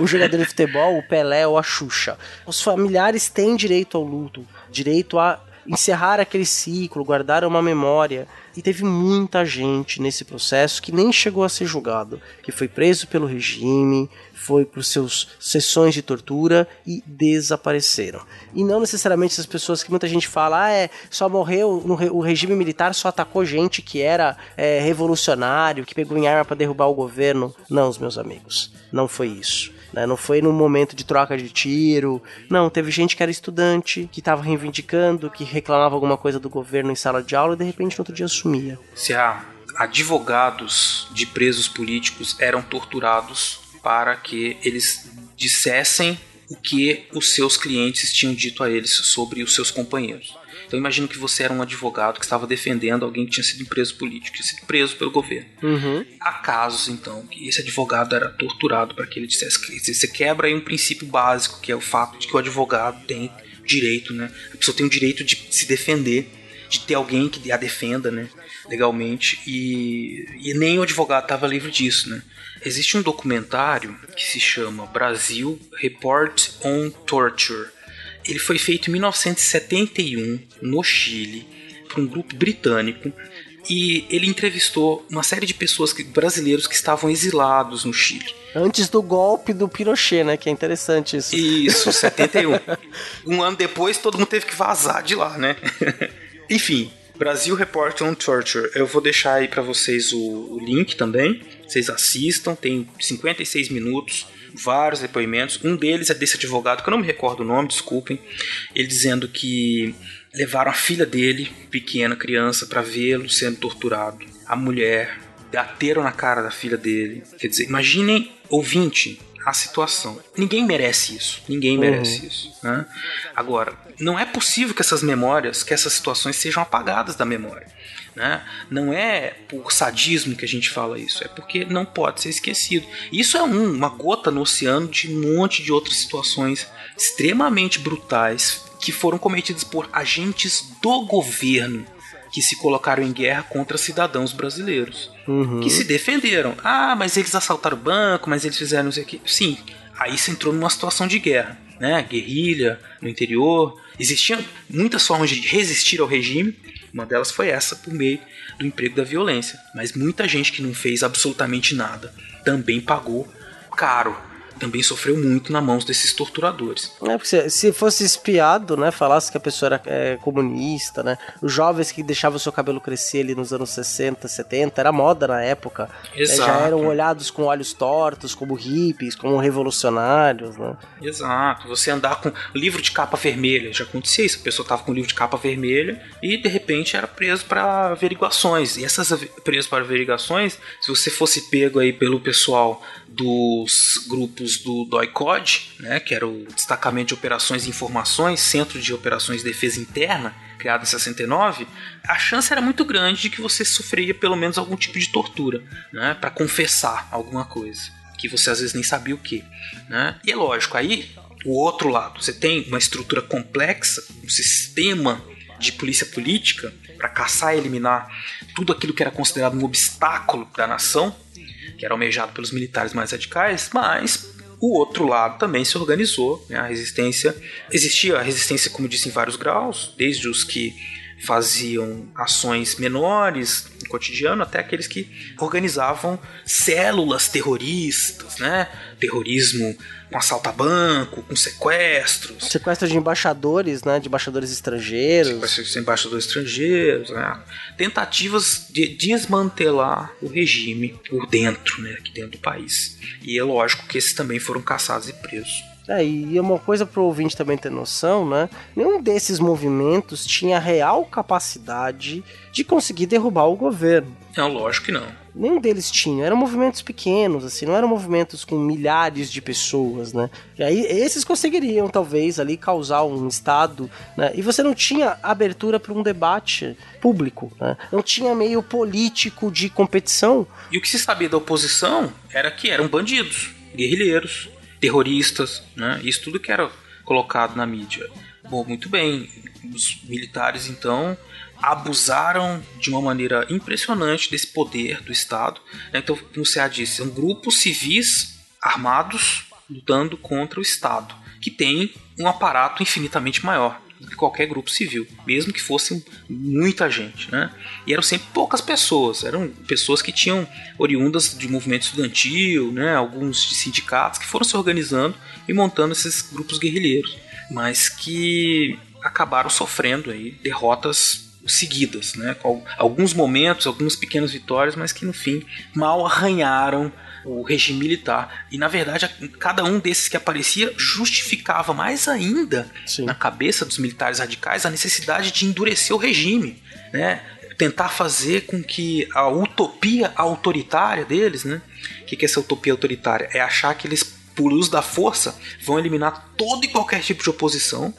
o jogador de futebol, o Pelé ou a Xuxa. Os familiares têm direito ao luto, direito a encerrar aquele ciclo, guardar uma memória. E teve muita gente nesse processo que nem chegou a ser julgado, que foi preso pelo regime, foi para seus sessões de tortura e desapareceram. E não necessariamente essas pessoas que muita gente fala, ah, é, só morreu, no, o regime militar só atacou gente que era é, revolucionário, que pegou em arma para derrubar o governo. Não, meus amigos, não foi isso. Né? Não foi num momento de troca de tiro. Não, teve gente que era estudante, que estava reivindicando, que reclamava alguma coisa do governo em sala de aula e de repente no outro dia sumia. Se há advogados de presos políticos eram torturados para que eles dissessem o que os seus clientes tinham dito a eles sobre os seus companheiros. Então imagino que você era um advogado que estava defendendo alguém que tinha sido preso político, tinha sido preso pelo governo. Uhum. Há casos, então, que esse advogado era torturado para que ele dissesse que você quebra aí um princípio básico, que é o fato de que o advogado tem direito, né? A pessoa tem o direito de se defender, de ter alguém que a defenda, né? Legalmente. E, e nem o advogado estava livre disso, né? Existe um documentário que se chama Brasil Report on Torture ele foi feito em 1971 no Chile por um grupo britânico e ele entrevistou uma série de pessoas que, brasileiros que estavam exilados no Chile. Antes do golpe do Pinochet, né? Que é interessante isso. Isso, 71. um ano depois, todo mundo teve que vazar de lá, né? Enfim, Brasil Report on Torture. Eu vou deixar aí para vocês o, o link também. Vocês assistam, tem 56 minutos vários depoimentos. Um deles é desse advogado, que eu não me recordo o nome, desculpem. Ele dizendo que levaram a filha dele, pequena criança, para vê-lo sendo torturado. A mulher bateram na cara da filha dele. Quer dizer, imaginem, ouvinte, a situação. Ninguém merece isso. Ninguém merece uhum. isso. Né? Agora, não é possível que essas memórias, que essas situações sejam apagadas da memória. Né? Não é por sadismo que a gente fala isso, é porque não pode ser esquecido. Isso é um, uma gota no oceano de um monte de outras situações extremamente brutais que foram cometidas por agentes do governo que se colocaram em guerra contra cidadãos brasileiros uhum. que se defenderam. Ah, mas eles assaltaram o banco, mas eles fizeram isso aqui. Sim, aí você entrou numa situação de guerra, né? Guerrilha no interior. Existiam muitas formas de resistir ao regime uma delas foi essa, por meio do emprego da violência. Mas muita gente que não fez absolutamente nada também pagou caro também sofreu muito na mãos desses torturadores. É, porque se fosse espiado, né, falasse que a pessoa era é, comunista, né, os jovens que deixavam o seu cabelo crescer ali nos anos 60, 70, era moda na época, Exato. Né, já eram olhados com olhos tortos, como hippies, como revolucionários, né. Exato, você andar com livro de capa vermelha, já acontecia isso, a pessoa tava com livro de capa vermelha e de repente era preso para averiguações, e essas presos para averiguações, se você fosse pego aí pelo pessoal dos grupos do DOI-COD, né, que era o Destacamento de Operações e Informações, Centro de Operações de Defesa Interna, criado em 69, a chance era muito grande de que você sofreria pelo menos algum tipo de tortura, né, para confessar alguma coisa, que você às vezes nem sabia o que. Né? E é lógico, aí o outro lado, você tem uma estrutura complexa, um sistema de polícia política para caçar e eliminar tudo aquilo que era considerado um obstáculo da nação, que era almejado pelos militares mais radicais, mas o outro lado também se organizou, né? a resistência existia a resistência, como disse, em vários graus, desde os que faziam ações menores no cotidiano até aqueles que organizavam células terroristas, né? Terrorismo com assalto a banco, com sequestros. Sequestro de embaixadores, né? De embaixadores estrangeiros. Sequestro de embaixadores estrangeiros, né? Tentativas de desmantelar o regime por dentro, né? Aqui dentro do país. E é lógico que esses também foram caçados e presos. É, e uma coisa pro ouvinte também ter noção, né? Nenhum desses movimentos tinha real capacidade de conseguir derrubar o governo. Não, lógico que não. Nenhum deles tinha. Eram movimentos pequenos, assim, não eram movimentos com milhares de pessoas, né? E aí esses conseguiriam, talvez, ali causar um estado, né? E você não tinha abertura para um debate público, né? Não tinha meio político de competição. E o que se sabia da oposição era que eram bandidos, guerrilheiros, terroristas, né? Isso tudo que era colocado na mídia. Bom, muito bem. Os militares, então, abusaram de uma maneira impressionante desse poder do Estado. né? Então, como você já disse, são grupos civis armados lutando contra o Estado, que tem um aparato infinitamente maior do que qualquer grupo civil, mesmo que fossem muita gente, né? E eram sempre poucas pessoas, eram pessoas que tinham oriundas de movimento estudantil, né? Alguns de sindicatos que foram se organizando e montando esses grupos guerrilheiros, mas que acabaram sofrendo aí derrotas seguidas, né? Com alguns momentos, algumas pequenas vitórias, mas que no fim mal arranharam o regime militar. E na verdade, cada um desses que aparecia justificava mais ainda na cabeça dos militares radicais a necessidade de endurecer o regime, né? Tentar fazer com que a utopia autoritária deles, né? O que é essa utopia autoritária? É achar que eles, por uso da força, vão eliminar todo e qualquer tipo de oposição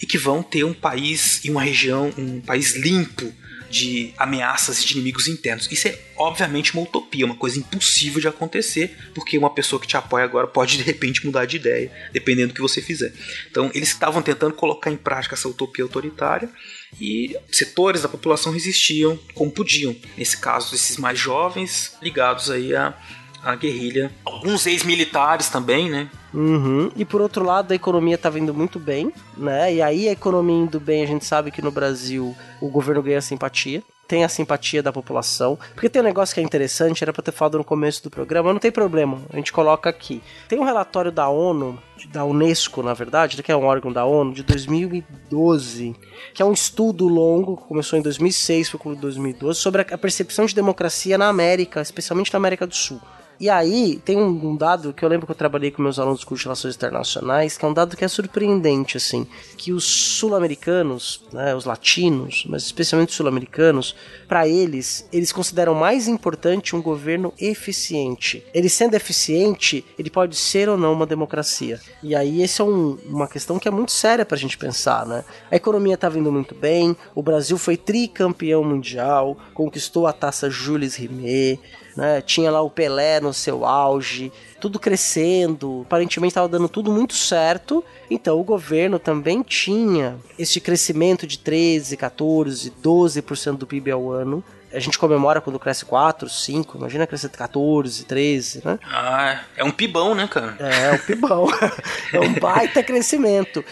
e que vão ter um país e uma região, um país limpo de ameaças de inimigos internos. Isso é obviamente uma utopia, uma coisa impossível de acontecer, porque uma pessoa que te apoia agora pode de repente mudar de ideia, dependendo do que você fizer. Então, eles estavam tentando colocar em prática essa utopia autoritária e setores da população resistiam como podiam. Nesse caso, esses mais jovens ligados aí a a guerrilha. Alguns ex-militares também, né? Uhum. E por outro lado, a economia tá vindo muito bem, né? E aí a economia indo bem, a gente sabe que no Brasil o governo ganha simpatia. Tem a simpatia da população. Porque tem um negócio que é interessante, era pra ter falado no começo do programa, não tem problema, a gente coloca aqui. Tem um relatório da ONU, da Unesco, na verdade, que é um órgão da ONU, de 2012, que é um estudo longo, começou em 2006, foi concluído em 2012, sobre a percepção de democracia na América, especialmente na América do Sul. E aí, tem um, um, dado que eu lembro que eu trabalhei com meus alunos do curso de Relações Internacionais, que é um dado que é surpreendente, assim, que os sul-americanos, né, os latinos, mas especialmente os sul-americanos, para eles, eles consideram mais importante um governo eficiente. Ele sendo eficiente, ele pode ser ou não uma democracia. E aí, esse é um, uma questão que é muito séria pra gente pensar, né? A economia tá vindo muito bem, o Brasil foi tricampeão mundial, conquistou a taça Jules Rimet, né? Tinha lá o Pelé no seu auge, tudo crescendo, aparentemente estava dando tudo muito certo. Então o governo também tinha esse crescimento de 13, 14, 12% do PIB ao ano. A gente comemora quando cresce 4, 5, imagina crescer 14, 13, né? Ah, é um pibão, né, cara? É, é um pibão. é um baita crescimento.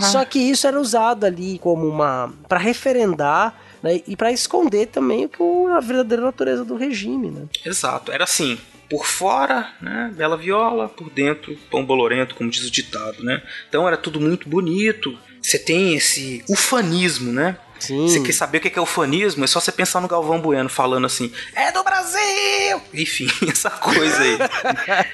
Só que isso era usado ali como uma. para referendar né, e para esconder também o a verdadeira natureza do regime, né? Exato, era assim. Por fora, né, bela viola, por dentro, pão bolorento, como diz o ditado, né? Então era tudo muito bonito. Você tem esse ufanismo, né? Sim. Você quer saber o que é ufanismo? É só você pensar no Galvão Bueno falando assim: é do Brasil! Enfim, essa coisa aí.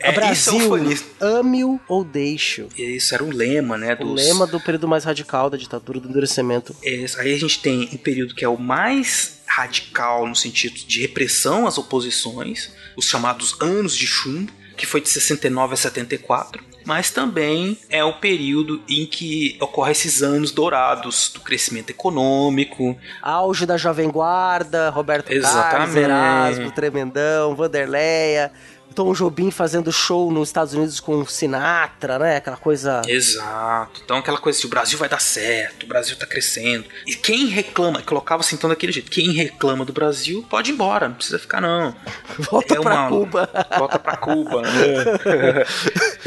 é, Brasil, isso é ufanismo. ame-o ou deixe-o. Isso era o lema, né? Dos... O lema do período mais radical da ditadura do endurecimento. É, aí a gente tem um período que é o mais radical no sentido de repressão às oposições, os chamados anos de chumbo, que foi de 69 a 74 mas também é o período em que ocorrem esses anos dourados do crescimento econômico. Auge da Jovem Guarda, Roberto Carlos, Erasmo, Tremendão, Vanderleia. Tom Jobim fazendo show nos Estados Unidos com Sinatra, né? Aquela coisa. Exato. Então aquela coisa de o Brasil vai dar certo, o Brasil tá crescendo. E quem reclama, colocava-se então daquele jeito, quem reclama do Brasil pode ir embora, não precisa ficar não. Volta é pra Cuba. Volta pra Cuba. Né?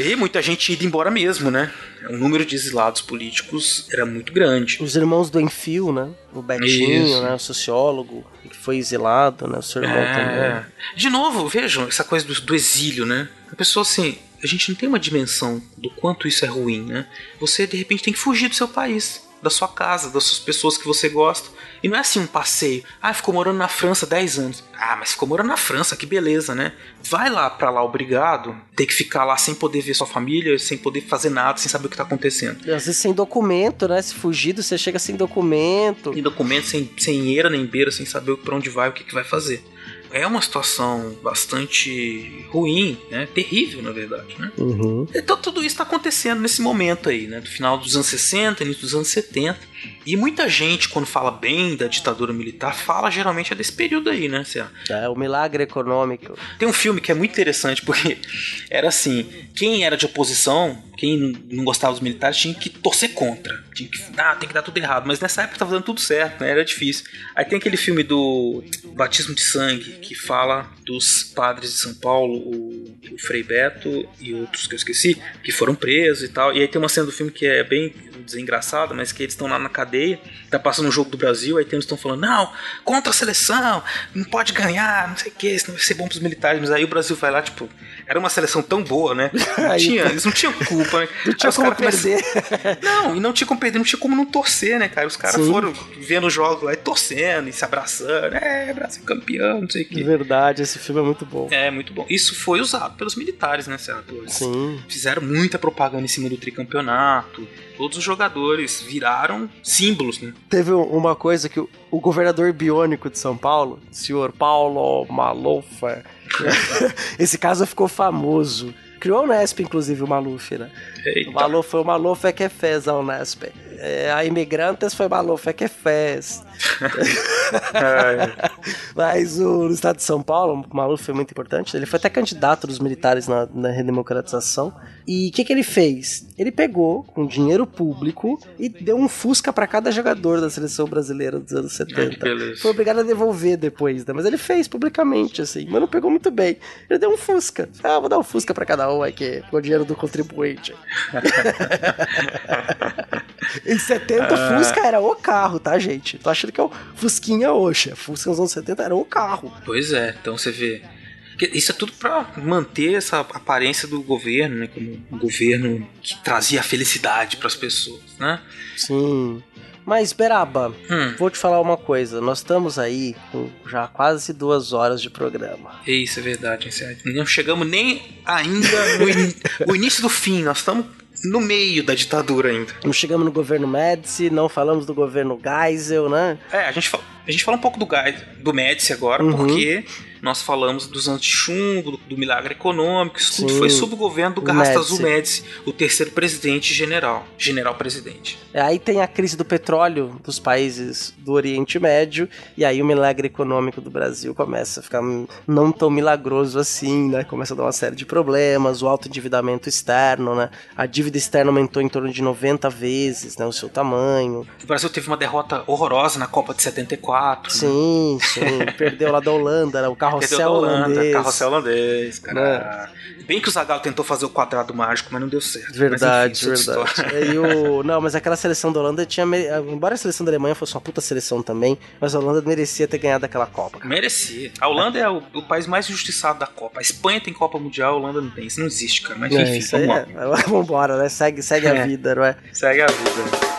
e muita gente indo embora mesmo, né? O número de exilados políticos era muito grande. Os irmãos do Enfio, né? O Betinho, Isso. né? O sociólogo foi exilado, né? O seu irmão é... também. De novo, vejam essa coisa do, do exílio, né? A pessoa assim, a gente não tem uma dimensão do quanto isso é ruim, né? Você de repente tem que fugir do seu país. Da sua casa, das suas pessoas que você gosta. E não é assim um passeio. Ah, ficou morando na França 10 anos. Ah, mas ficou morando na França, que beleza, né? Vai lá pra lá obrigado, ter que ficar lá sem poder ver sua família, sem poder fazer nada, sem saber o que tá acontecendo. E às vezes sem documento, né? Se fugido, você chega sem documento. Sem documento, sem, sem eira nem beira, sem saber pra onde vai, o que, que vai fazer. É uma situação bastante ruim, né? Terrível, na verdade, né? Uhum. Então tudo isso está acontecendo nesse momento aí, né? Do final dos anos 60, início dos anos 70. E muita gente, quando fala bem da ditadura militar, fala geralmente é desse período aí, né? Cê- É o milagre econômico. Tem um filme que é muito interessante, porque era assim: quem era de oposição, quem não- não gostava dos militares, tinha que torcer contra. Tinha que, ah, tem que dar tudo errado. Mas nessa época tava dando tudo certo, né? Era difícil. Aí tem aquele filme do Batismo de Sangue, que fala dos padres de São Paulo, o, o Frei Beto e outros que eu esqueci, que foram presos e tal. E aí tem uma cena do filme que é bem desengraçada, mas que eles estão lá na cadeia, tá passando um jogo do Brasil, aí tem eles estão falando, não, contra a seleção, não pode ganhar, não sei o que, senão vai ser bom pros militares, mas aí o Brasil vai lá, tipo, era uma seleção tão boa, né? Não tinha, eles não tinham culpa, né? Não tinha como caras começam- perder. Não, e não tinha como perder, não tinha como não torcer, né, cara? Os caras foram vendo os jogos lá e torcendo e se abraçando, é, Brasil campeão, não sei o De que. verdade, esse filme é muito bom. É, muito bom. Isso foi usado pelos militares, né, senadores? Sim. Fizeram muita propaganda em cima do tricampeonato. Todos os jogadores viraram símbolos, né? Teve um- uma coisa que o, o governador biônico de São Paulo, senhor Paulo Maluf, esse caso ficou famoso. Criou a Unesp, inclusive, o Maluf, né? Eita. O Maluf foi o Maluf é que fez a Unesp. É, a Imigrantes foi o Maluf é que fez. É, Mas o, no estado de São Paulo, o Maluf foi muito importante. Ele foi até candidato dos militares na, na redemocratização. E o que, que ele fez? Ele pegou com dinheiro público e deu um Fusca pra cada jogador da seleção brasileira dos anos 70. beleza. Foi obrigado a devolver depois, né? Mas ele fez publicamente, assim. Mas não pegou muito bem. Ele deu um Fusca. Ah, vou dar um Fusca pra cada um aqui, com o dinheiro do contribuinte. em 70, Ah. Fusca era o carro, tá, gente? Tô achando que é o Fusquinha hoje. Fusca nos anos 70 era o carro. Pois é, então você vê. Isso é tudo pra manter essa aparência do governo, né? Como um governo que trazia felicidade pras pessoas, né? Sim. Mas, Beraba, Hum. vou te falar uma coisa. Nós estamos aí com já quase duas horas de programa. É Isso é verdade, hein? Não chegamos nem ainda no in- o início do fim, nós estamos no meio da ditadura ainda. Não chegamos no governo Médici, não falamos do governo Geisel, né? É, a gente, fala, a gente fala um pouco do, Gai- do Médici agora, Uhum. porque nós falamos dos anti-chumbo, do, do milagre econômico, isso tudo Sim. foi sob o governo do O Garrastazu Médici. Médici, o terceiro presidente general, general-presidente. É, Aí tem a crise do petróleo dos países do Oriente Médio, e aí o milagre econômico do Brasil começa a ficar não tão milagroso assim, né? Começa a dar uma série de problemas, o alto endividamento externo, né? A dívida externa aumentou em torno de 90 vezes, né? O seu tamanho. O Brasil teve uma derrota horrorosa na Copa de 74. né? Sim, sim. Perdeu lá da Holanda, né? o Perdeu carrossel da Holanda, holandês. carrossel holandês, cara. Bem que o Zagallo tentou fazer o quadrado mágico, mas não deu certo. Verdade, Mas, enfim, é verdade. E o, não, mas aquela seleção da Holanda tinha. Embora a seleção da Alemanha fosse uma puta seleção também, mas a Holanda merecia ter ganhado aquela Copa. Merecia. A Holanda é o, o país mais injustiçado da Copa. A Espanha tem Copa Mundial, a Holanda não tem. Isso não existe, cara. Mas É, enfim, vamos é. Vambora, né? Segue, segue a É. vida, não é? Segue a vida.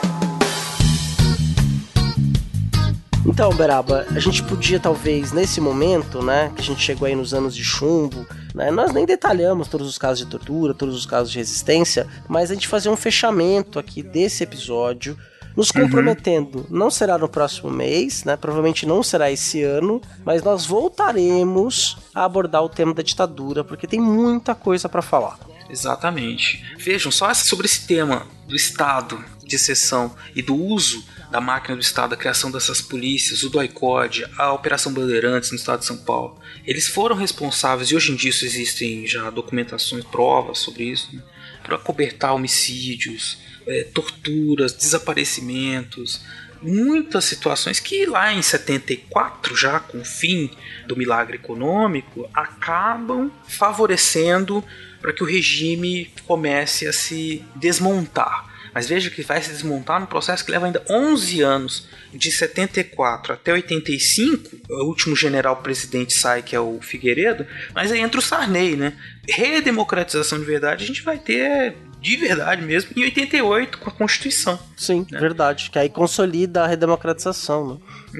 Então, Beraba, a gente podia talvez nesse momento, né, que a gente chegou aí nos anos de chumbo, né, nós nem detalhamos todos os casos de tortura, todos os casos de resistência, mas a gente fazer um fechamento aqui desse episódio, nos comprometendo. Não será no próximo mês, né? Provavelmente não será esse ano, mas nós voltaremos a abordar o tema da ditadura, porque tem muita coisa para falar. Exatamente. Vejam, só sobre esse tema do Estado de exceção e do uso da máquina do Estado, a criação dessas polícias, o DOI-CODE, a Operação Bandeirantes no Estado de São Paulo, eles foram responsáveis, e hoje em dia existem já documentações, provas sobre isso, né, para cobertar homicídios, eh, torturas, desaparecimentos, muitas situações que lá em 74, já com o fim do milagre econômico, acabam favorecendo para que o regime comece a se desmontar. Mas veja que vai se desmontar num processo que leva ainda 11 anos, de 74 até 85. O último general presidente sai, que é o Figueiredo, mas aí entra o Sarney, né? Redemocratização de verdade a gente vai ter de verdade mesmo em 88 com a Constituição. Sim, né? verdade. Que aí consolida a redemocratização, né?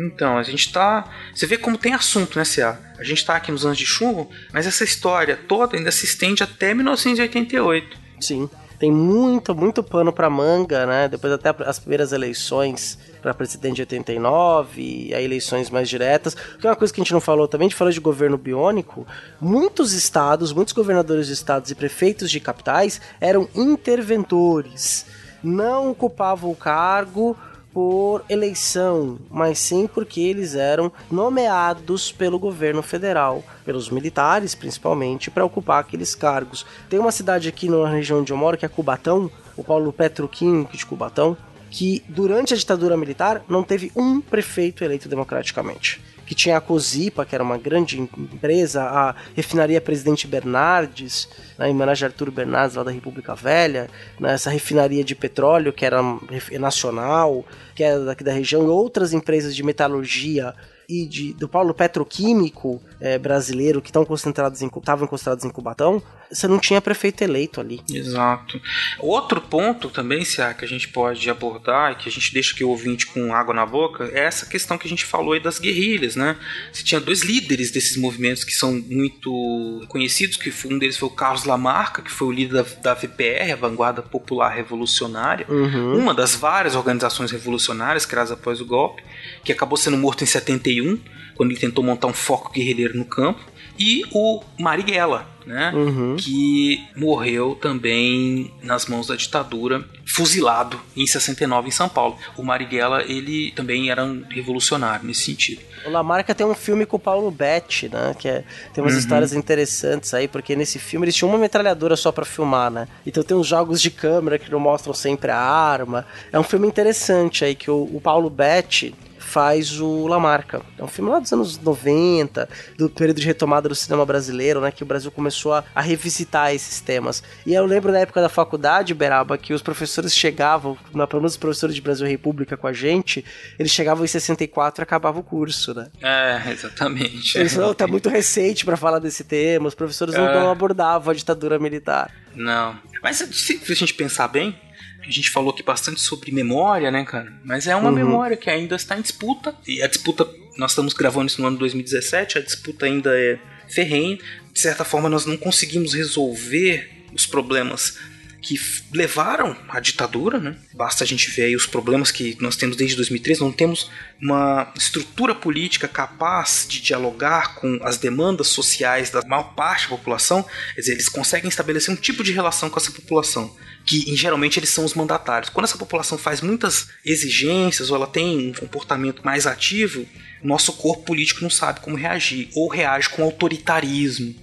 Então, a gente tá. Você vê como tem assunto, né, CA? A gente tá aqui nos anos de chumbo, mas essa história toda ainda se estende até 1988. Sim. Tem muito, muito pano pra manga, né? Depois até as primeiras eleições para presidente de 89 e aí eleições mais diretas. Que é uma coisa que a gente não falou também, a gente falou de governo biônico. Muitos estados, muitos governadores de estados e prefeitos de capitais eram interventores. Não ocupavam o cargo por eleição, mas sim porque eles eram nomeados pelo governo federal, pelos militares principalmente, para ocupar aqueles cargos. Tem uma cidade aqui na região onde eu moro que é Cubatão, o Paulo Petroquímico de Cubatão, que durante a ditadura militar não teve um prefeito eleito democraticamente. Que tinha a Cosipa, que era uma grande empresa, a refinaria Presidente Bernardes, né, em homenagem a Arthur Bernardes, lá da República Velha, né, essa refinaria de petróleo, que era nacional, que era daqui da região, e outras empresas de metalurgia e de, do polo petroquímico é, brasileiro que estão concentrados estavam concentrados em Cubatão, você não tinha prefeito eleito ali. Exato. Outro ponto também, se que a gente pode abordar e que a gente deixa que o ouvinte com água na boca é essa questão que a gente falou aí das guerrilhas, né? Você tinha dois líderes desses movimentos que são muito conhecidos, que um deles foi o Carlos Lamarca, que foi o líder da, da VPR, a Vanguarda Popular Revolucionária, uhum. uma das várias organizações revolucionárias criadas após o golpe, que acabou sendo morto em 71, quando ele tentou montar um foco guerrilheiro no campo e o Marighella, né? Uhum. Que morreu também nas mãos da ditadura, fuzilado em 69 em São Paulo. O Marighella, ele também era um revolucionário nesse sentido. O Lamarca tem um filme com o Paulo Betti, né? Que é, tem umas uhum. histórias interessantes aí, porque nesse filme eles tinham uma metralhadora só para filmar, né? Então tem uns jogos de câmera que não mostram sempre a arma. É um filme interessante aí que o, o Paulo Betti faz o Lamarca. É um filme lá dos anos 90, do período de retomada do cinema brasileiro, né? Que o Brasil começou a, a revisitar esses temas. E eu lembro da época da faculdade, Beraba, que os professores chegavam, na, pelo menos os professores de Brasil República com a gente, eles chegavam em 64 e acabava o curso, né? É, exatamente. Eles falaram, tá muito recente para falar desse tema, os professores é. não abordavam a ditadura militar. Não. Mas se a gente pensar bem, a gente falou aqui bastante sobre memória, né, cara? Mas é uma uhum. memória que ainda está em disputa. E a disputa, nós estamos gravando isso no ano 2017, a disputa ainda é ferrenha. De certa forma, nós não conseguimos resolver os problemas que levaram à ditadura, né? Basta a gente ver aí os problemas que nós temos desde 2013, não temos uma estrutura política capaz de dialogar com as demandas sociais da maior parte da população, quer dizer, eles conseguem estabelecer um tipo de relação com essa população, que geralmente eles são os mandatários. Quando essa população faz muitas exigências ou ela tem um comportamento mais ativo, nosso corpo político não sabe como reagir, ou reage com autoritarismo.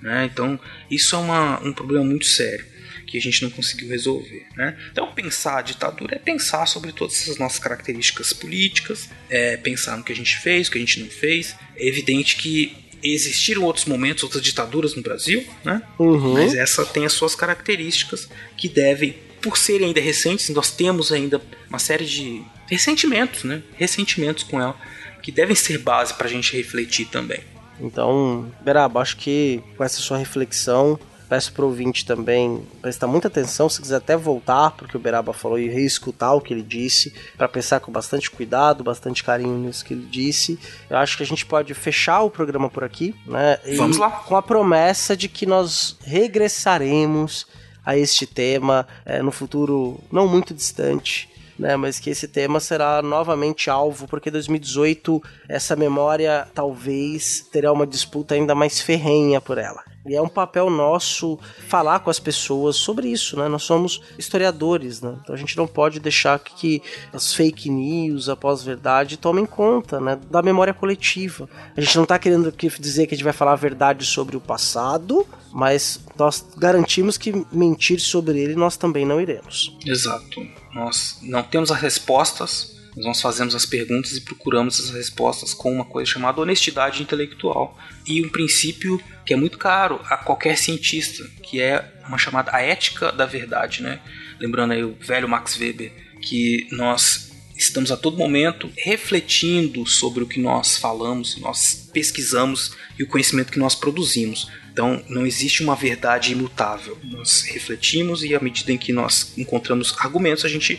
Né? Então, isso é uma, um problema muito sério que a gente não conseguiu resolver. Né? Então, pensar a ditadura é pensar sobre todas essas nossas características políticas, é pensar no que a gente fez, o que a gente não fez. É evidente que existiram outros momentos, outras ditaduras no Brasil, né? Uhum. mas essa tem as suas características que devem, por serem ainda recentes, nós temos ainda uma série de ressentimentos, né? ressentimentos com ela, que devem ser base para a gente refletir também. Então, Beraba, acho que com essa sua reflexão Peço pro ouvinte também prestar muita atenção, se quiser até voltar, porque o Beraba falou, e reescutar o que ele disse, para pensar com bastante cuidado, bastante carinho nisso que ele disse. Eu acho que a gente pode fechar o programa por aqui, né? E Vamos lá. Com a promessa de que nós regressaremos a este tema é, no futuro não muito distante. Né, mas que esse tema será novamente alvo, porque 2018 essa memória talvez terá uma disputa ainda mais ferrenha por ela. E é um papel nosso falar com as pessoas sobre isso, né? Nós somos historiadores, né? Então a gente não pode deixar que as fake news, a pós-verdade, tomem conta, né? Da memória coletiva. A gente não está querendo dizer que a gente vai falar a verdade sobre o passado, mas nós garantimos que mentir sobre ele nós também não iremos. Exato. Nós não temos as respostas, nós fazemos as perguntas e procuramos as respostas com uma coisa chamada honestidade intelectual e um princípio que é muito caro a qualquer cientista, que é uma chamada a ética da verdade, né? Lembrando aí o velho Max Weber, que nós estamos a todo momento refletindo sobre o que nós falamos, nós pesquisamos e o conhecimento que nós produzimos. Então, não existe uma verdade imutável. Nós refletimos e, à medida em que nós encontramos argumentos, a gente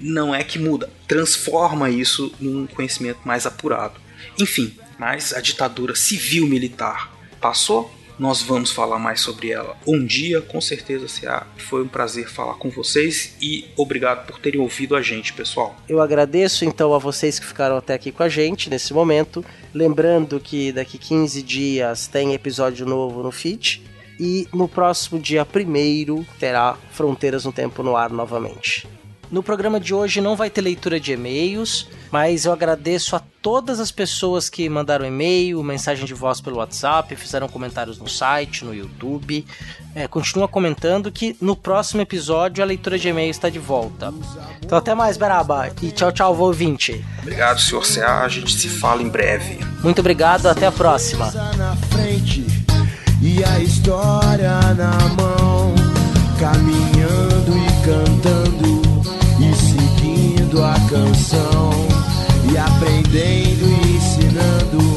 não é que muda, transforma isso num conhecimento mais apurado. Enfim, mas a ditadura civil-militar passou. Nós vamos falar mais sobre ela um dia, com certeza será. Foi um prazer falar com vocês e obrigado por terem ouvido a gente, pessoal. Eu agradeço então a vocês que ficaram até aqui com a gente nesse momento. Lembrando que daqui 15 dias tem episódio novo no feed. E no próximo dia 1 terá Fronteiras no Tempo no ar novamente. No programa de hoje não vai ter leitura de e-mails, mas eu agradeço a todas as pessoas que mandaram e-mail, mensagem de voz pelo WhatsApp, fizeram comentários no site, no YouTube. É, continua comentando que no próximo episódio a leitura de e-mail está de volta. Então até mais, Beraba. E tchau, tchau, vou ouvinte. Obrigado, senhor CA. A gente se fala em breve. Muito obrigado, até a próxima. E a história na mão, caminhando e cantando e seguindo a canção e aprendendo e ensinando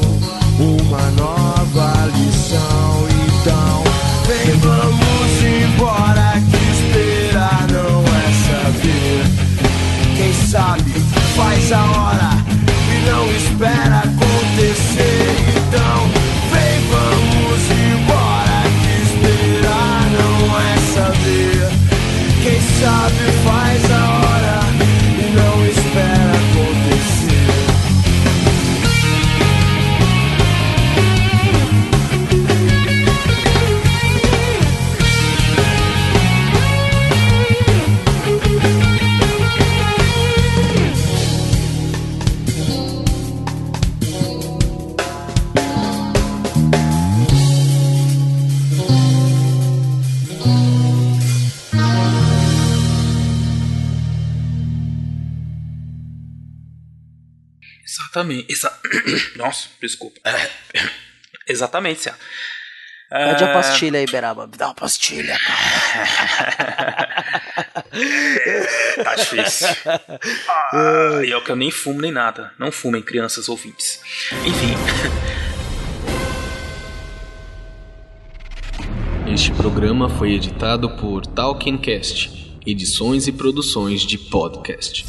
Exatamente. Exa... Nossa, desculpa. Exatamente, Cia. Pede a Ah, pastilha aí, Beraba. Me dá uma pastilha, Tá difícil. Ah, e é o que eu nem fumo nem nada. Não fumem, crianças ouvintes. Enfim. Este programa foi editado por Talkencast, edições e produções de podcast.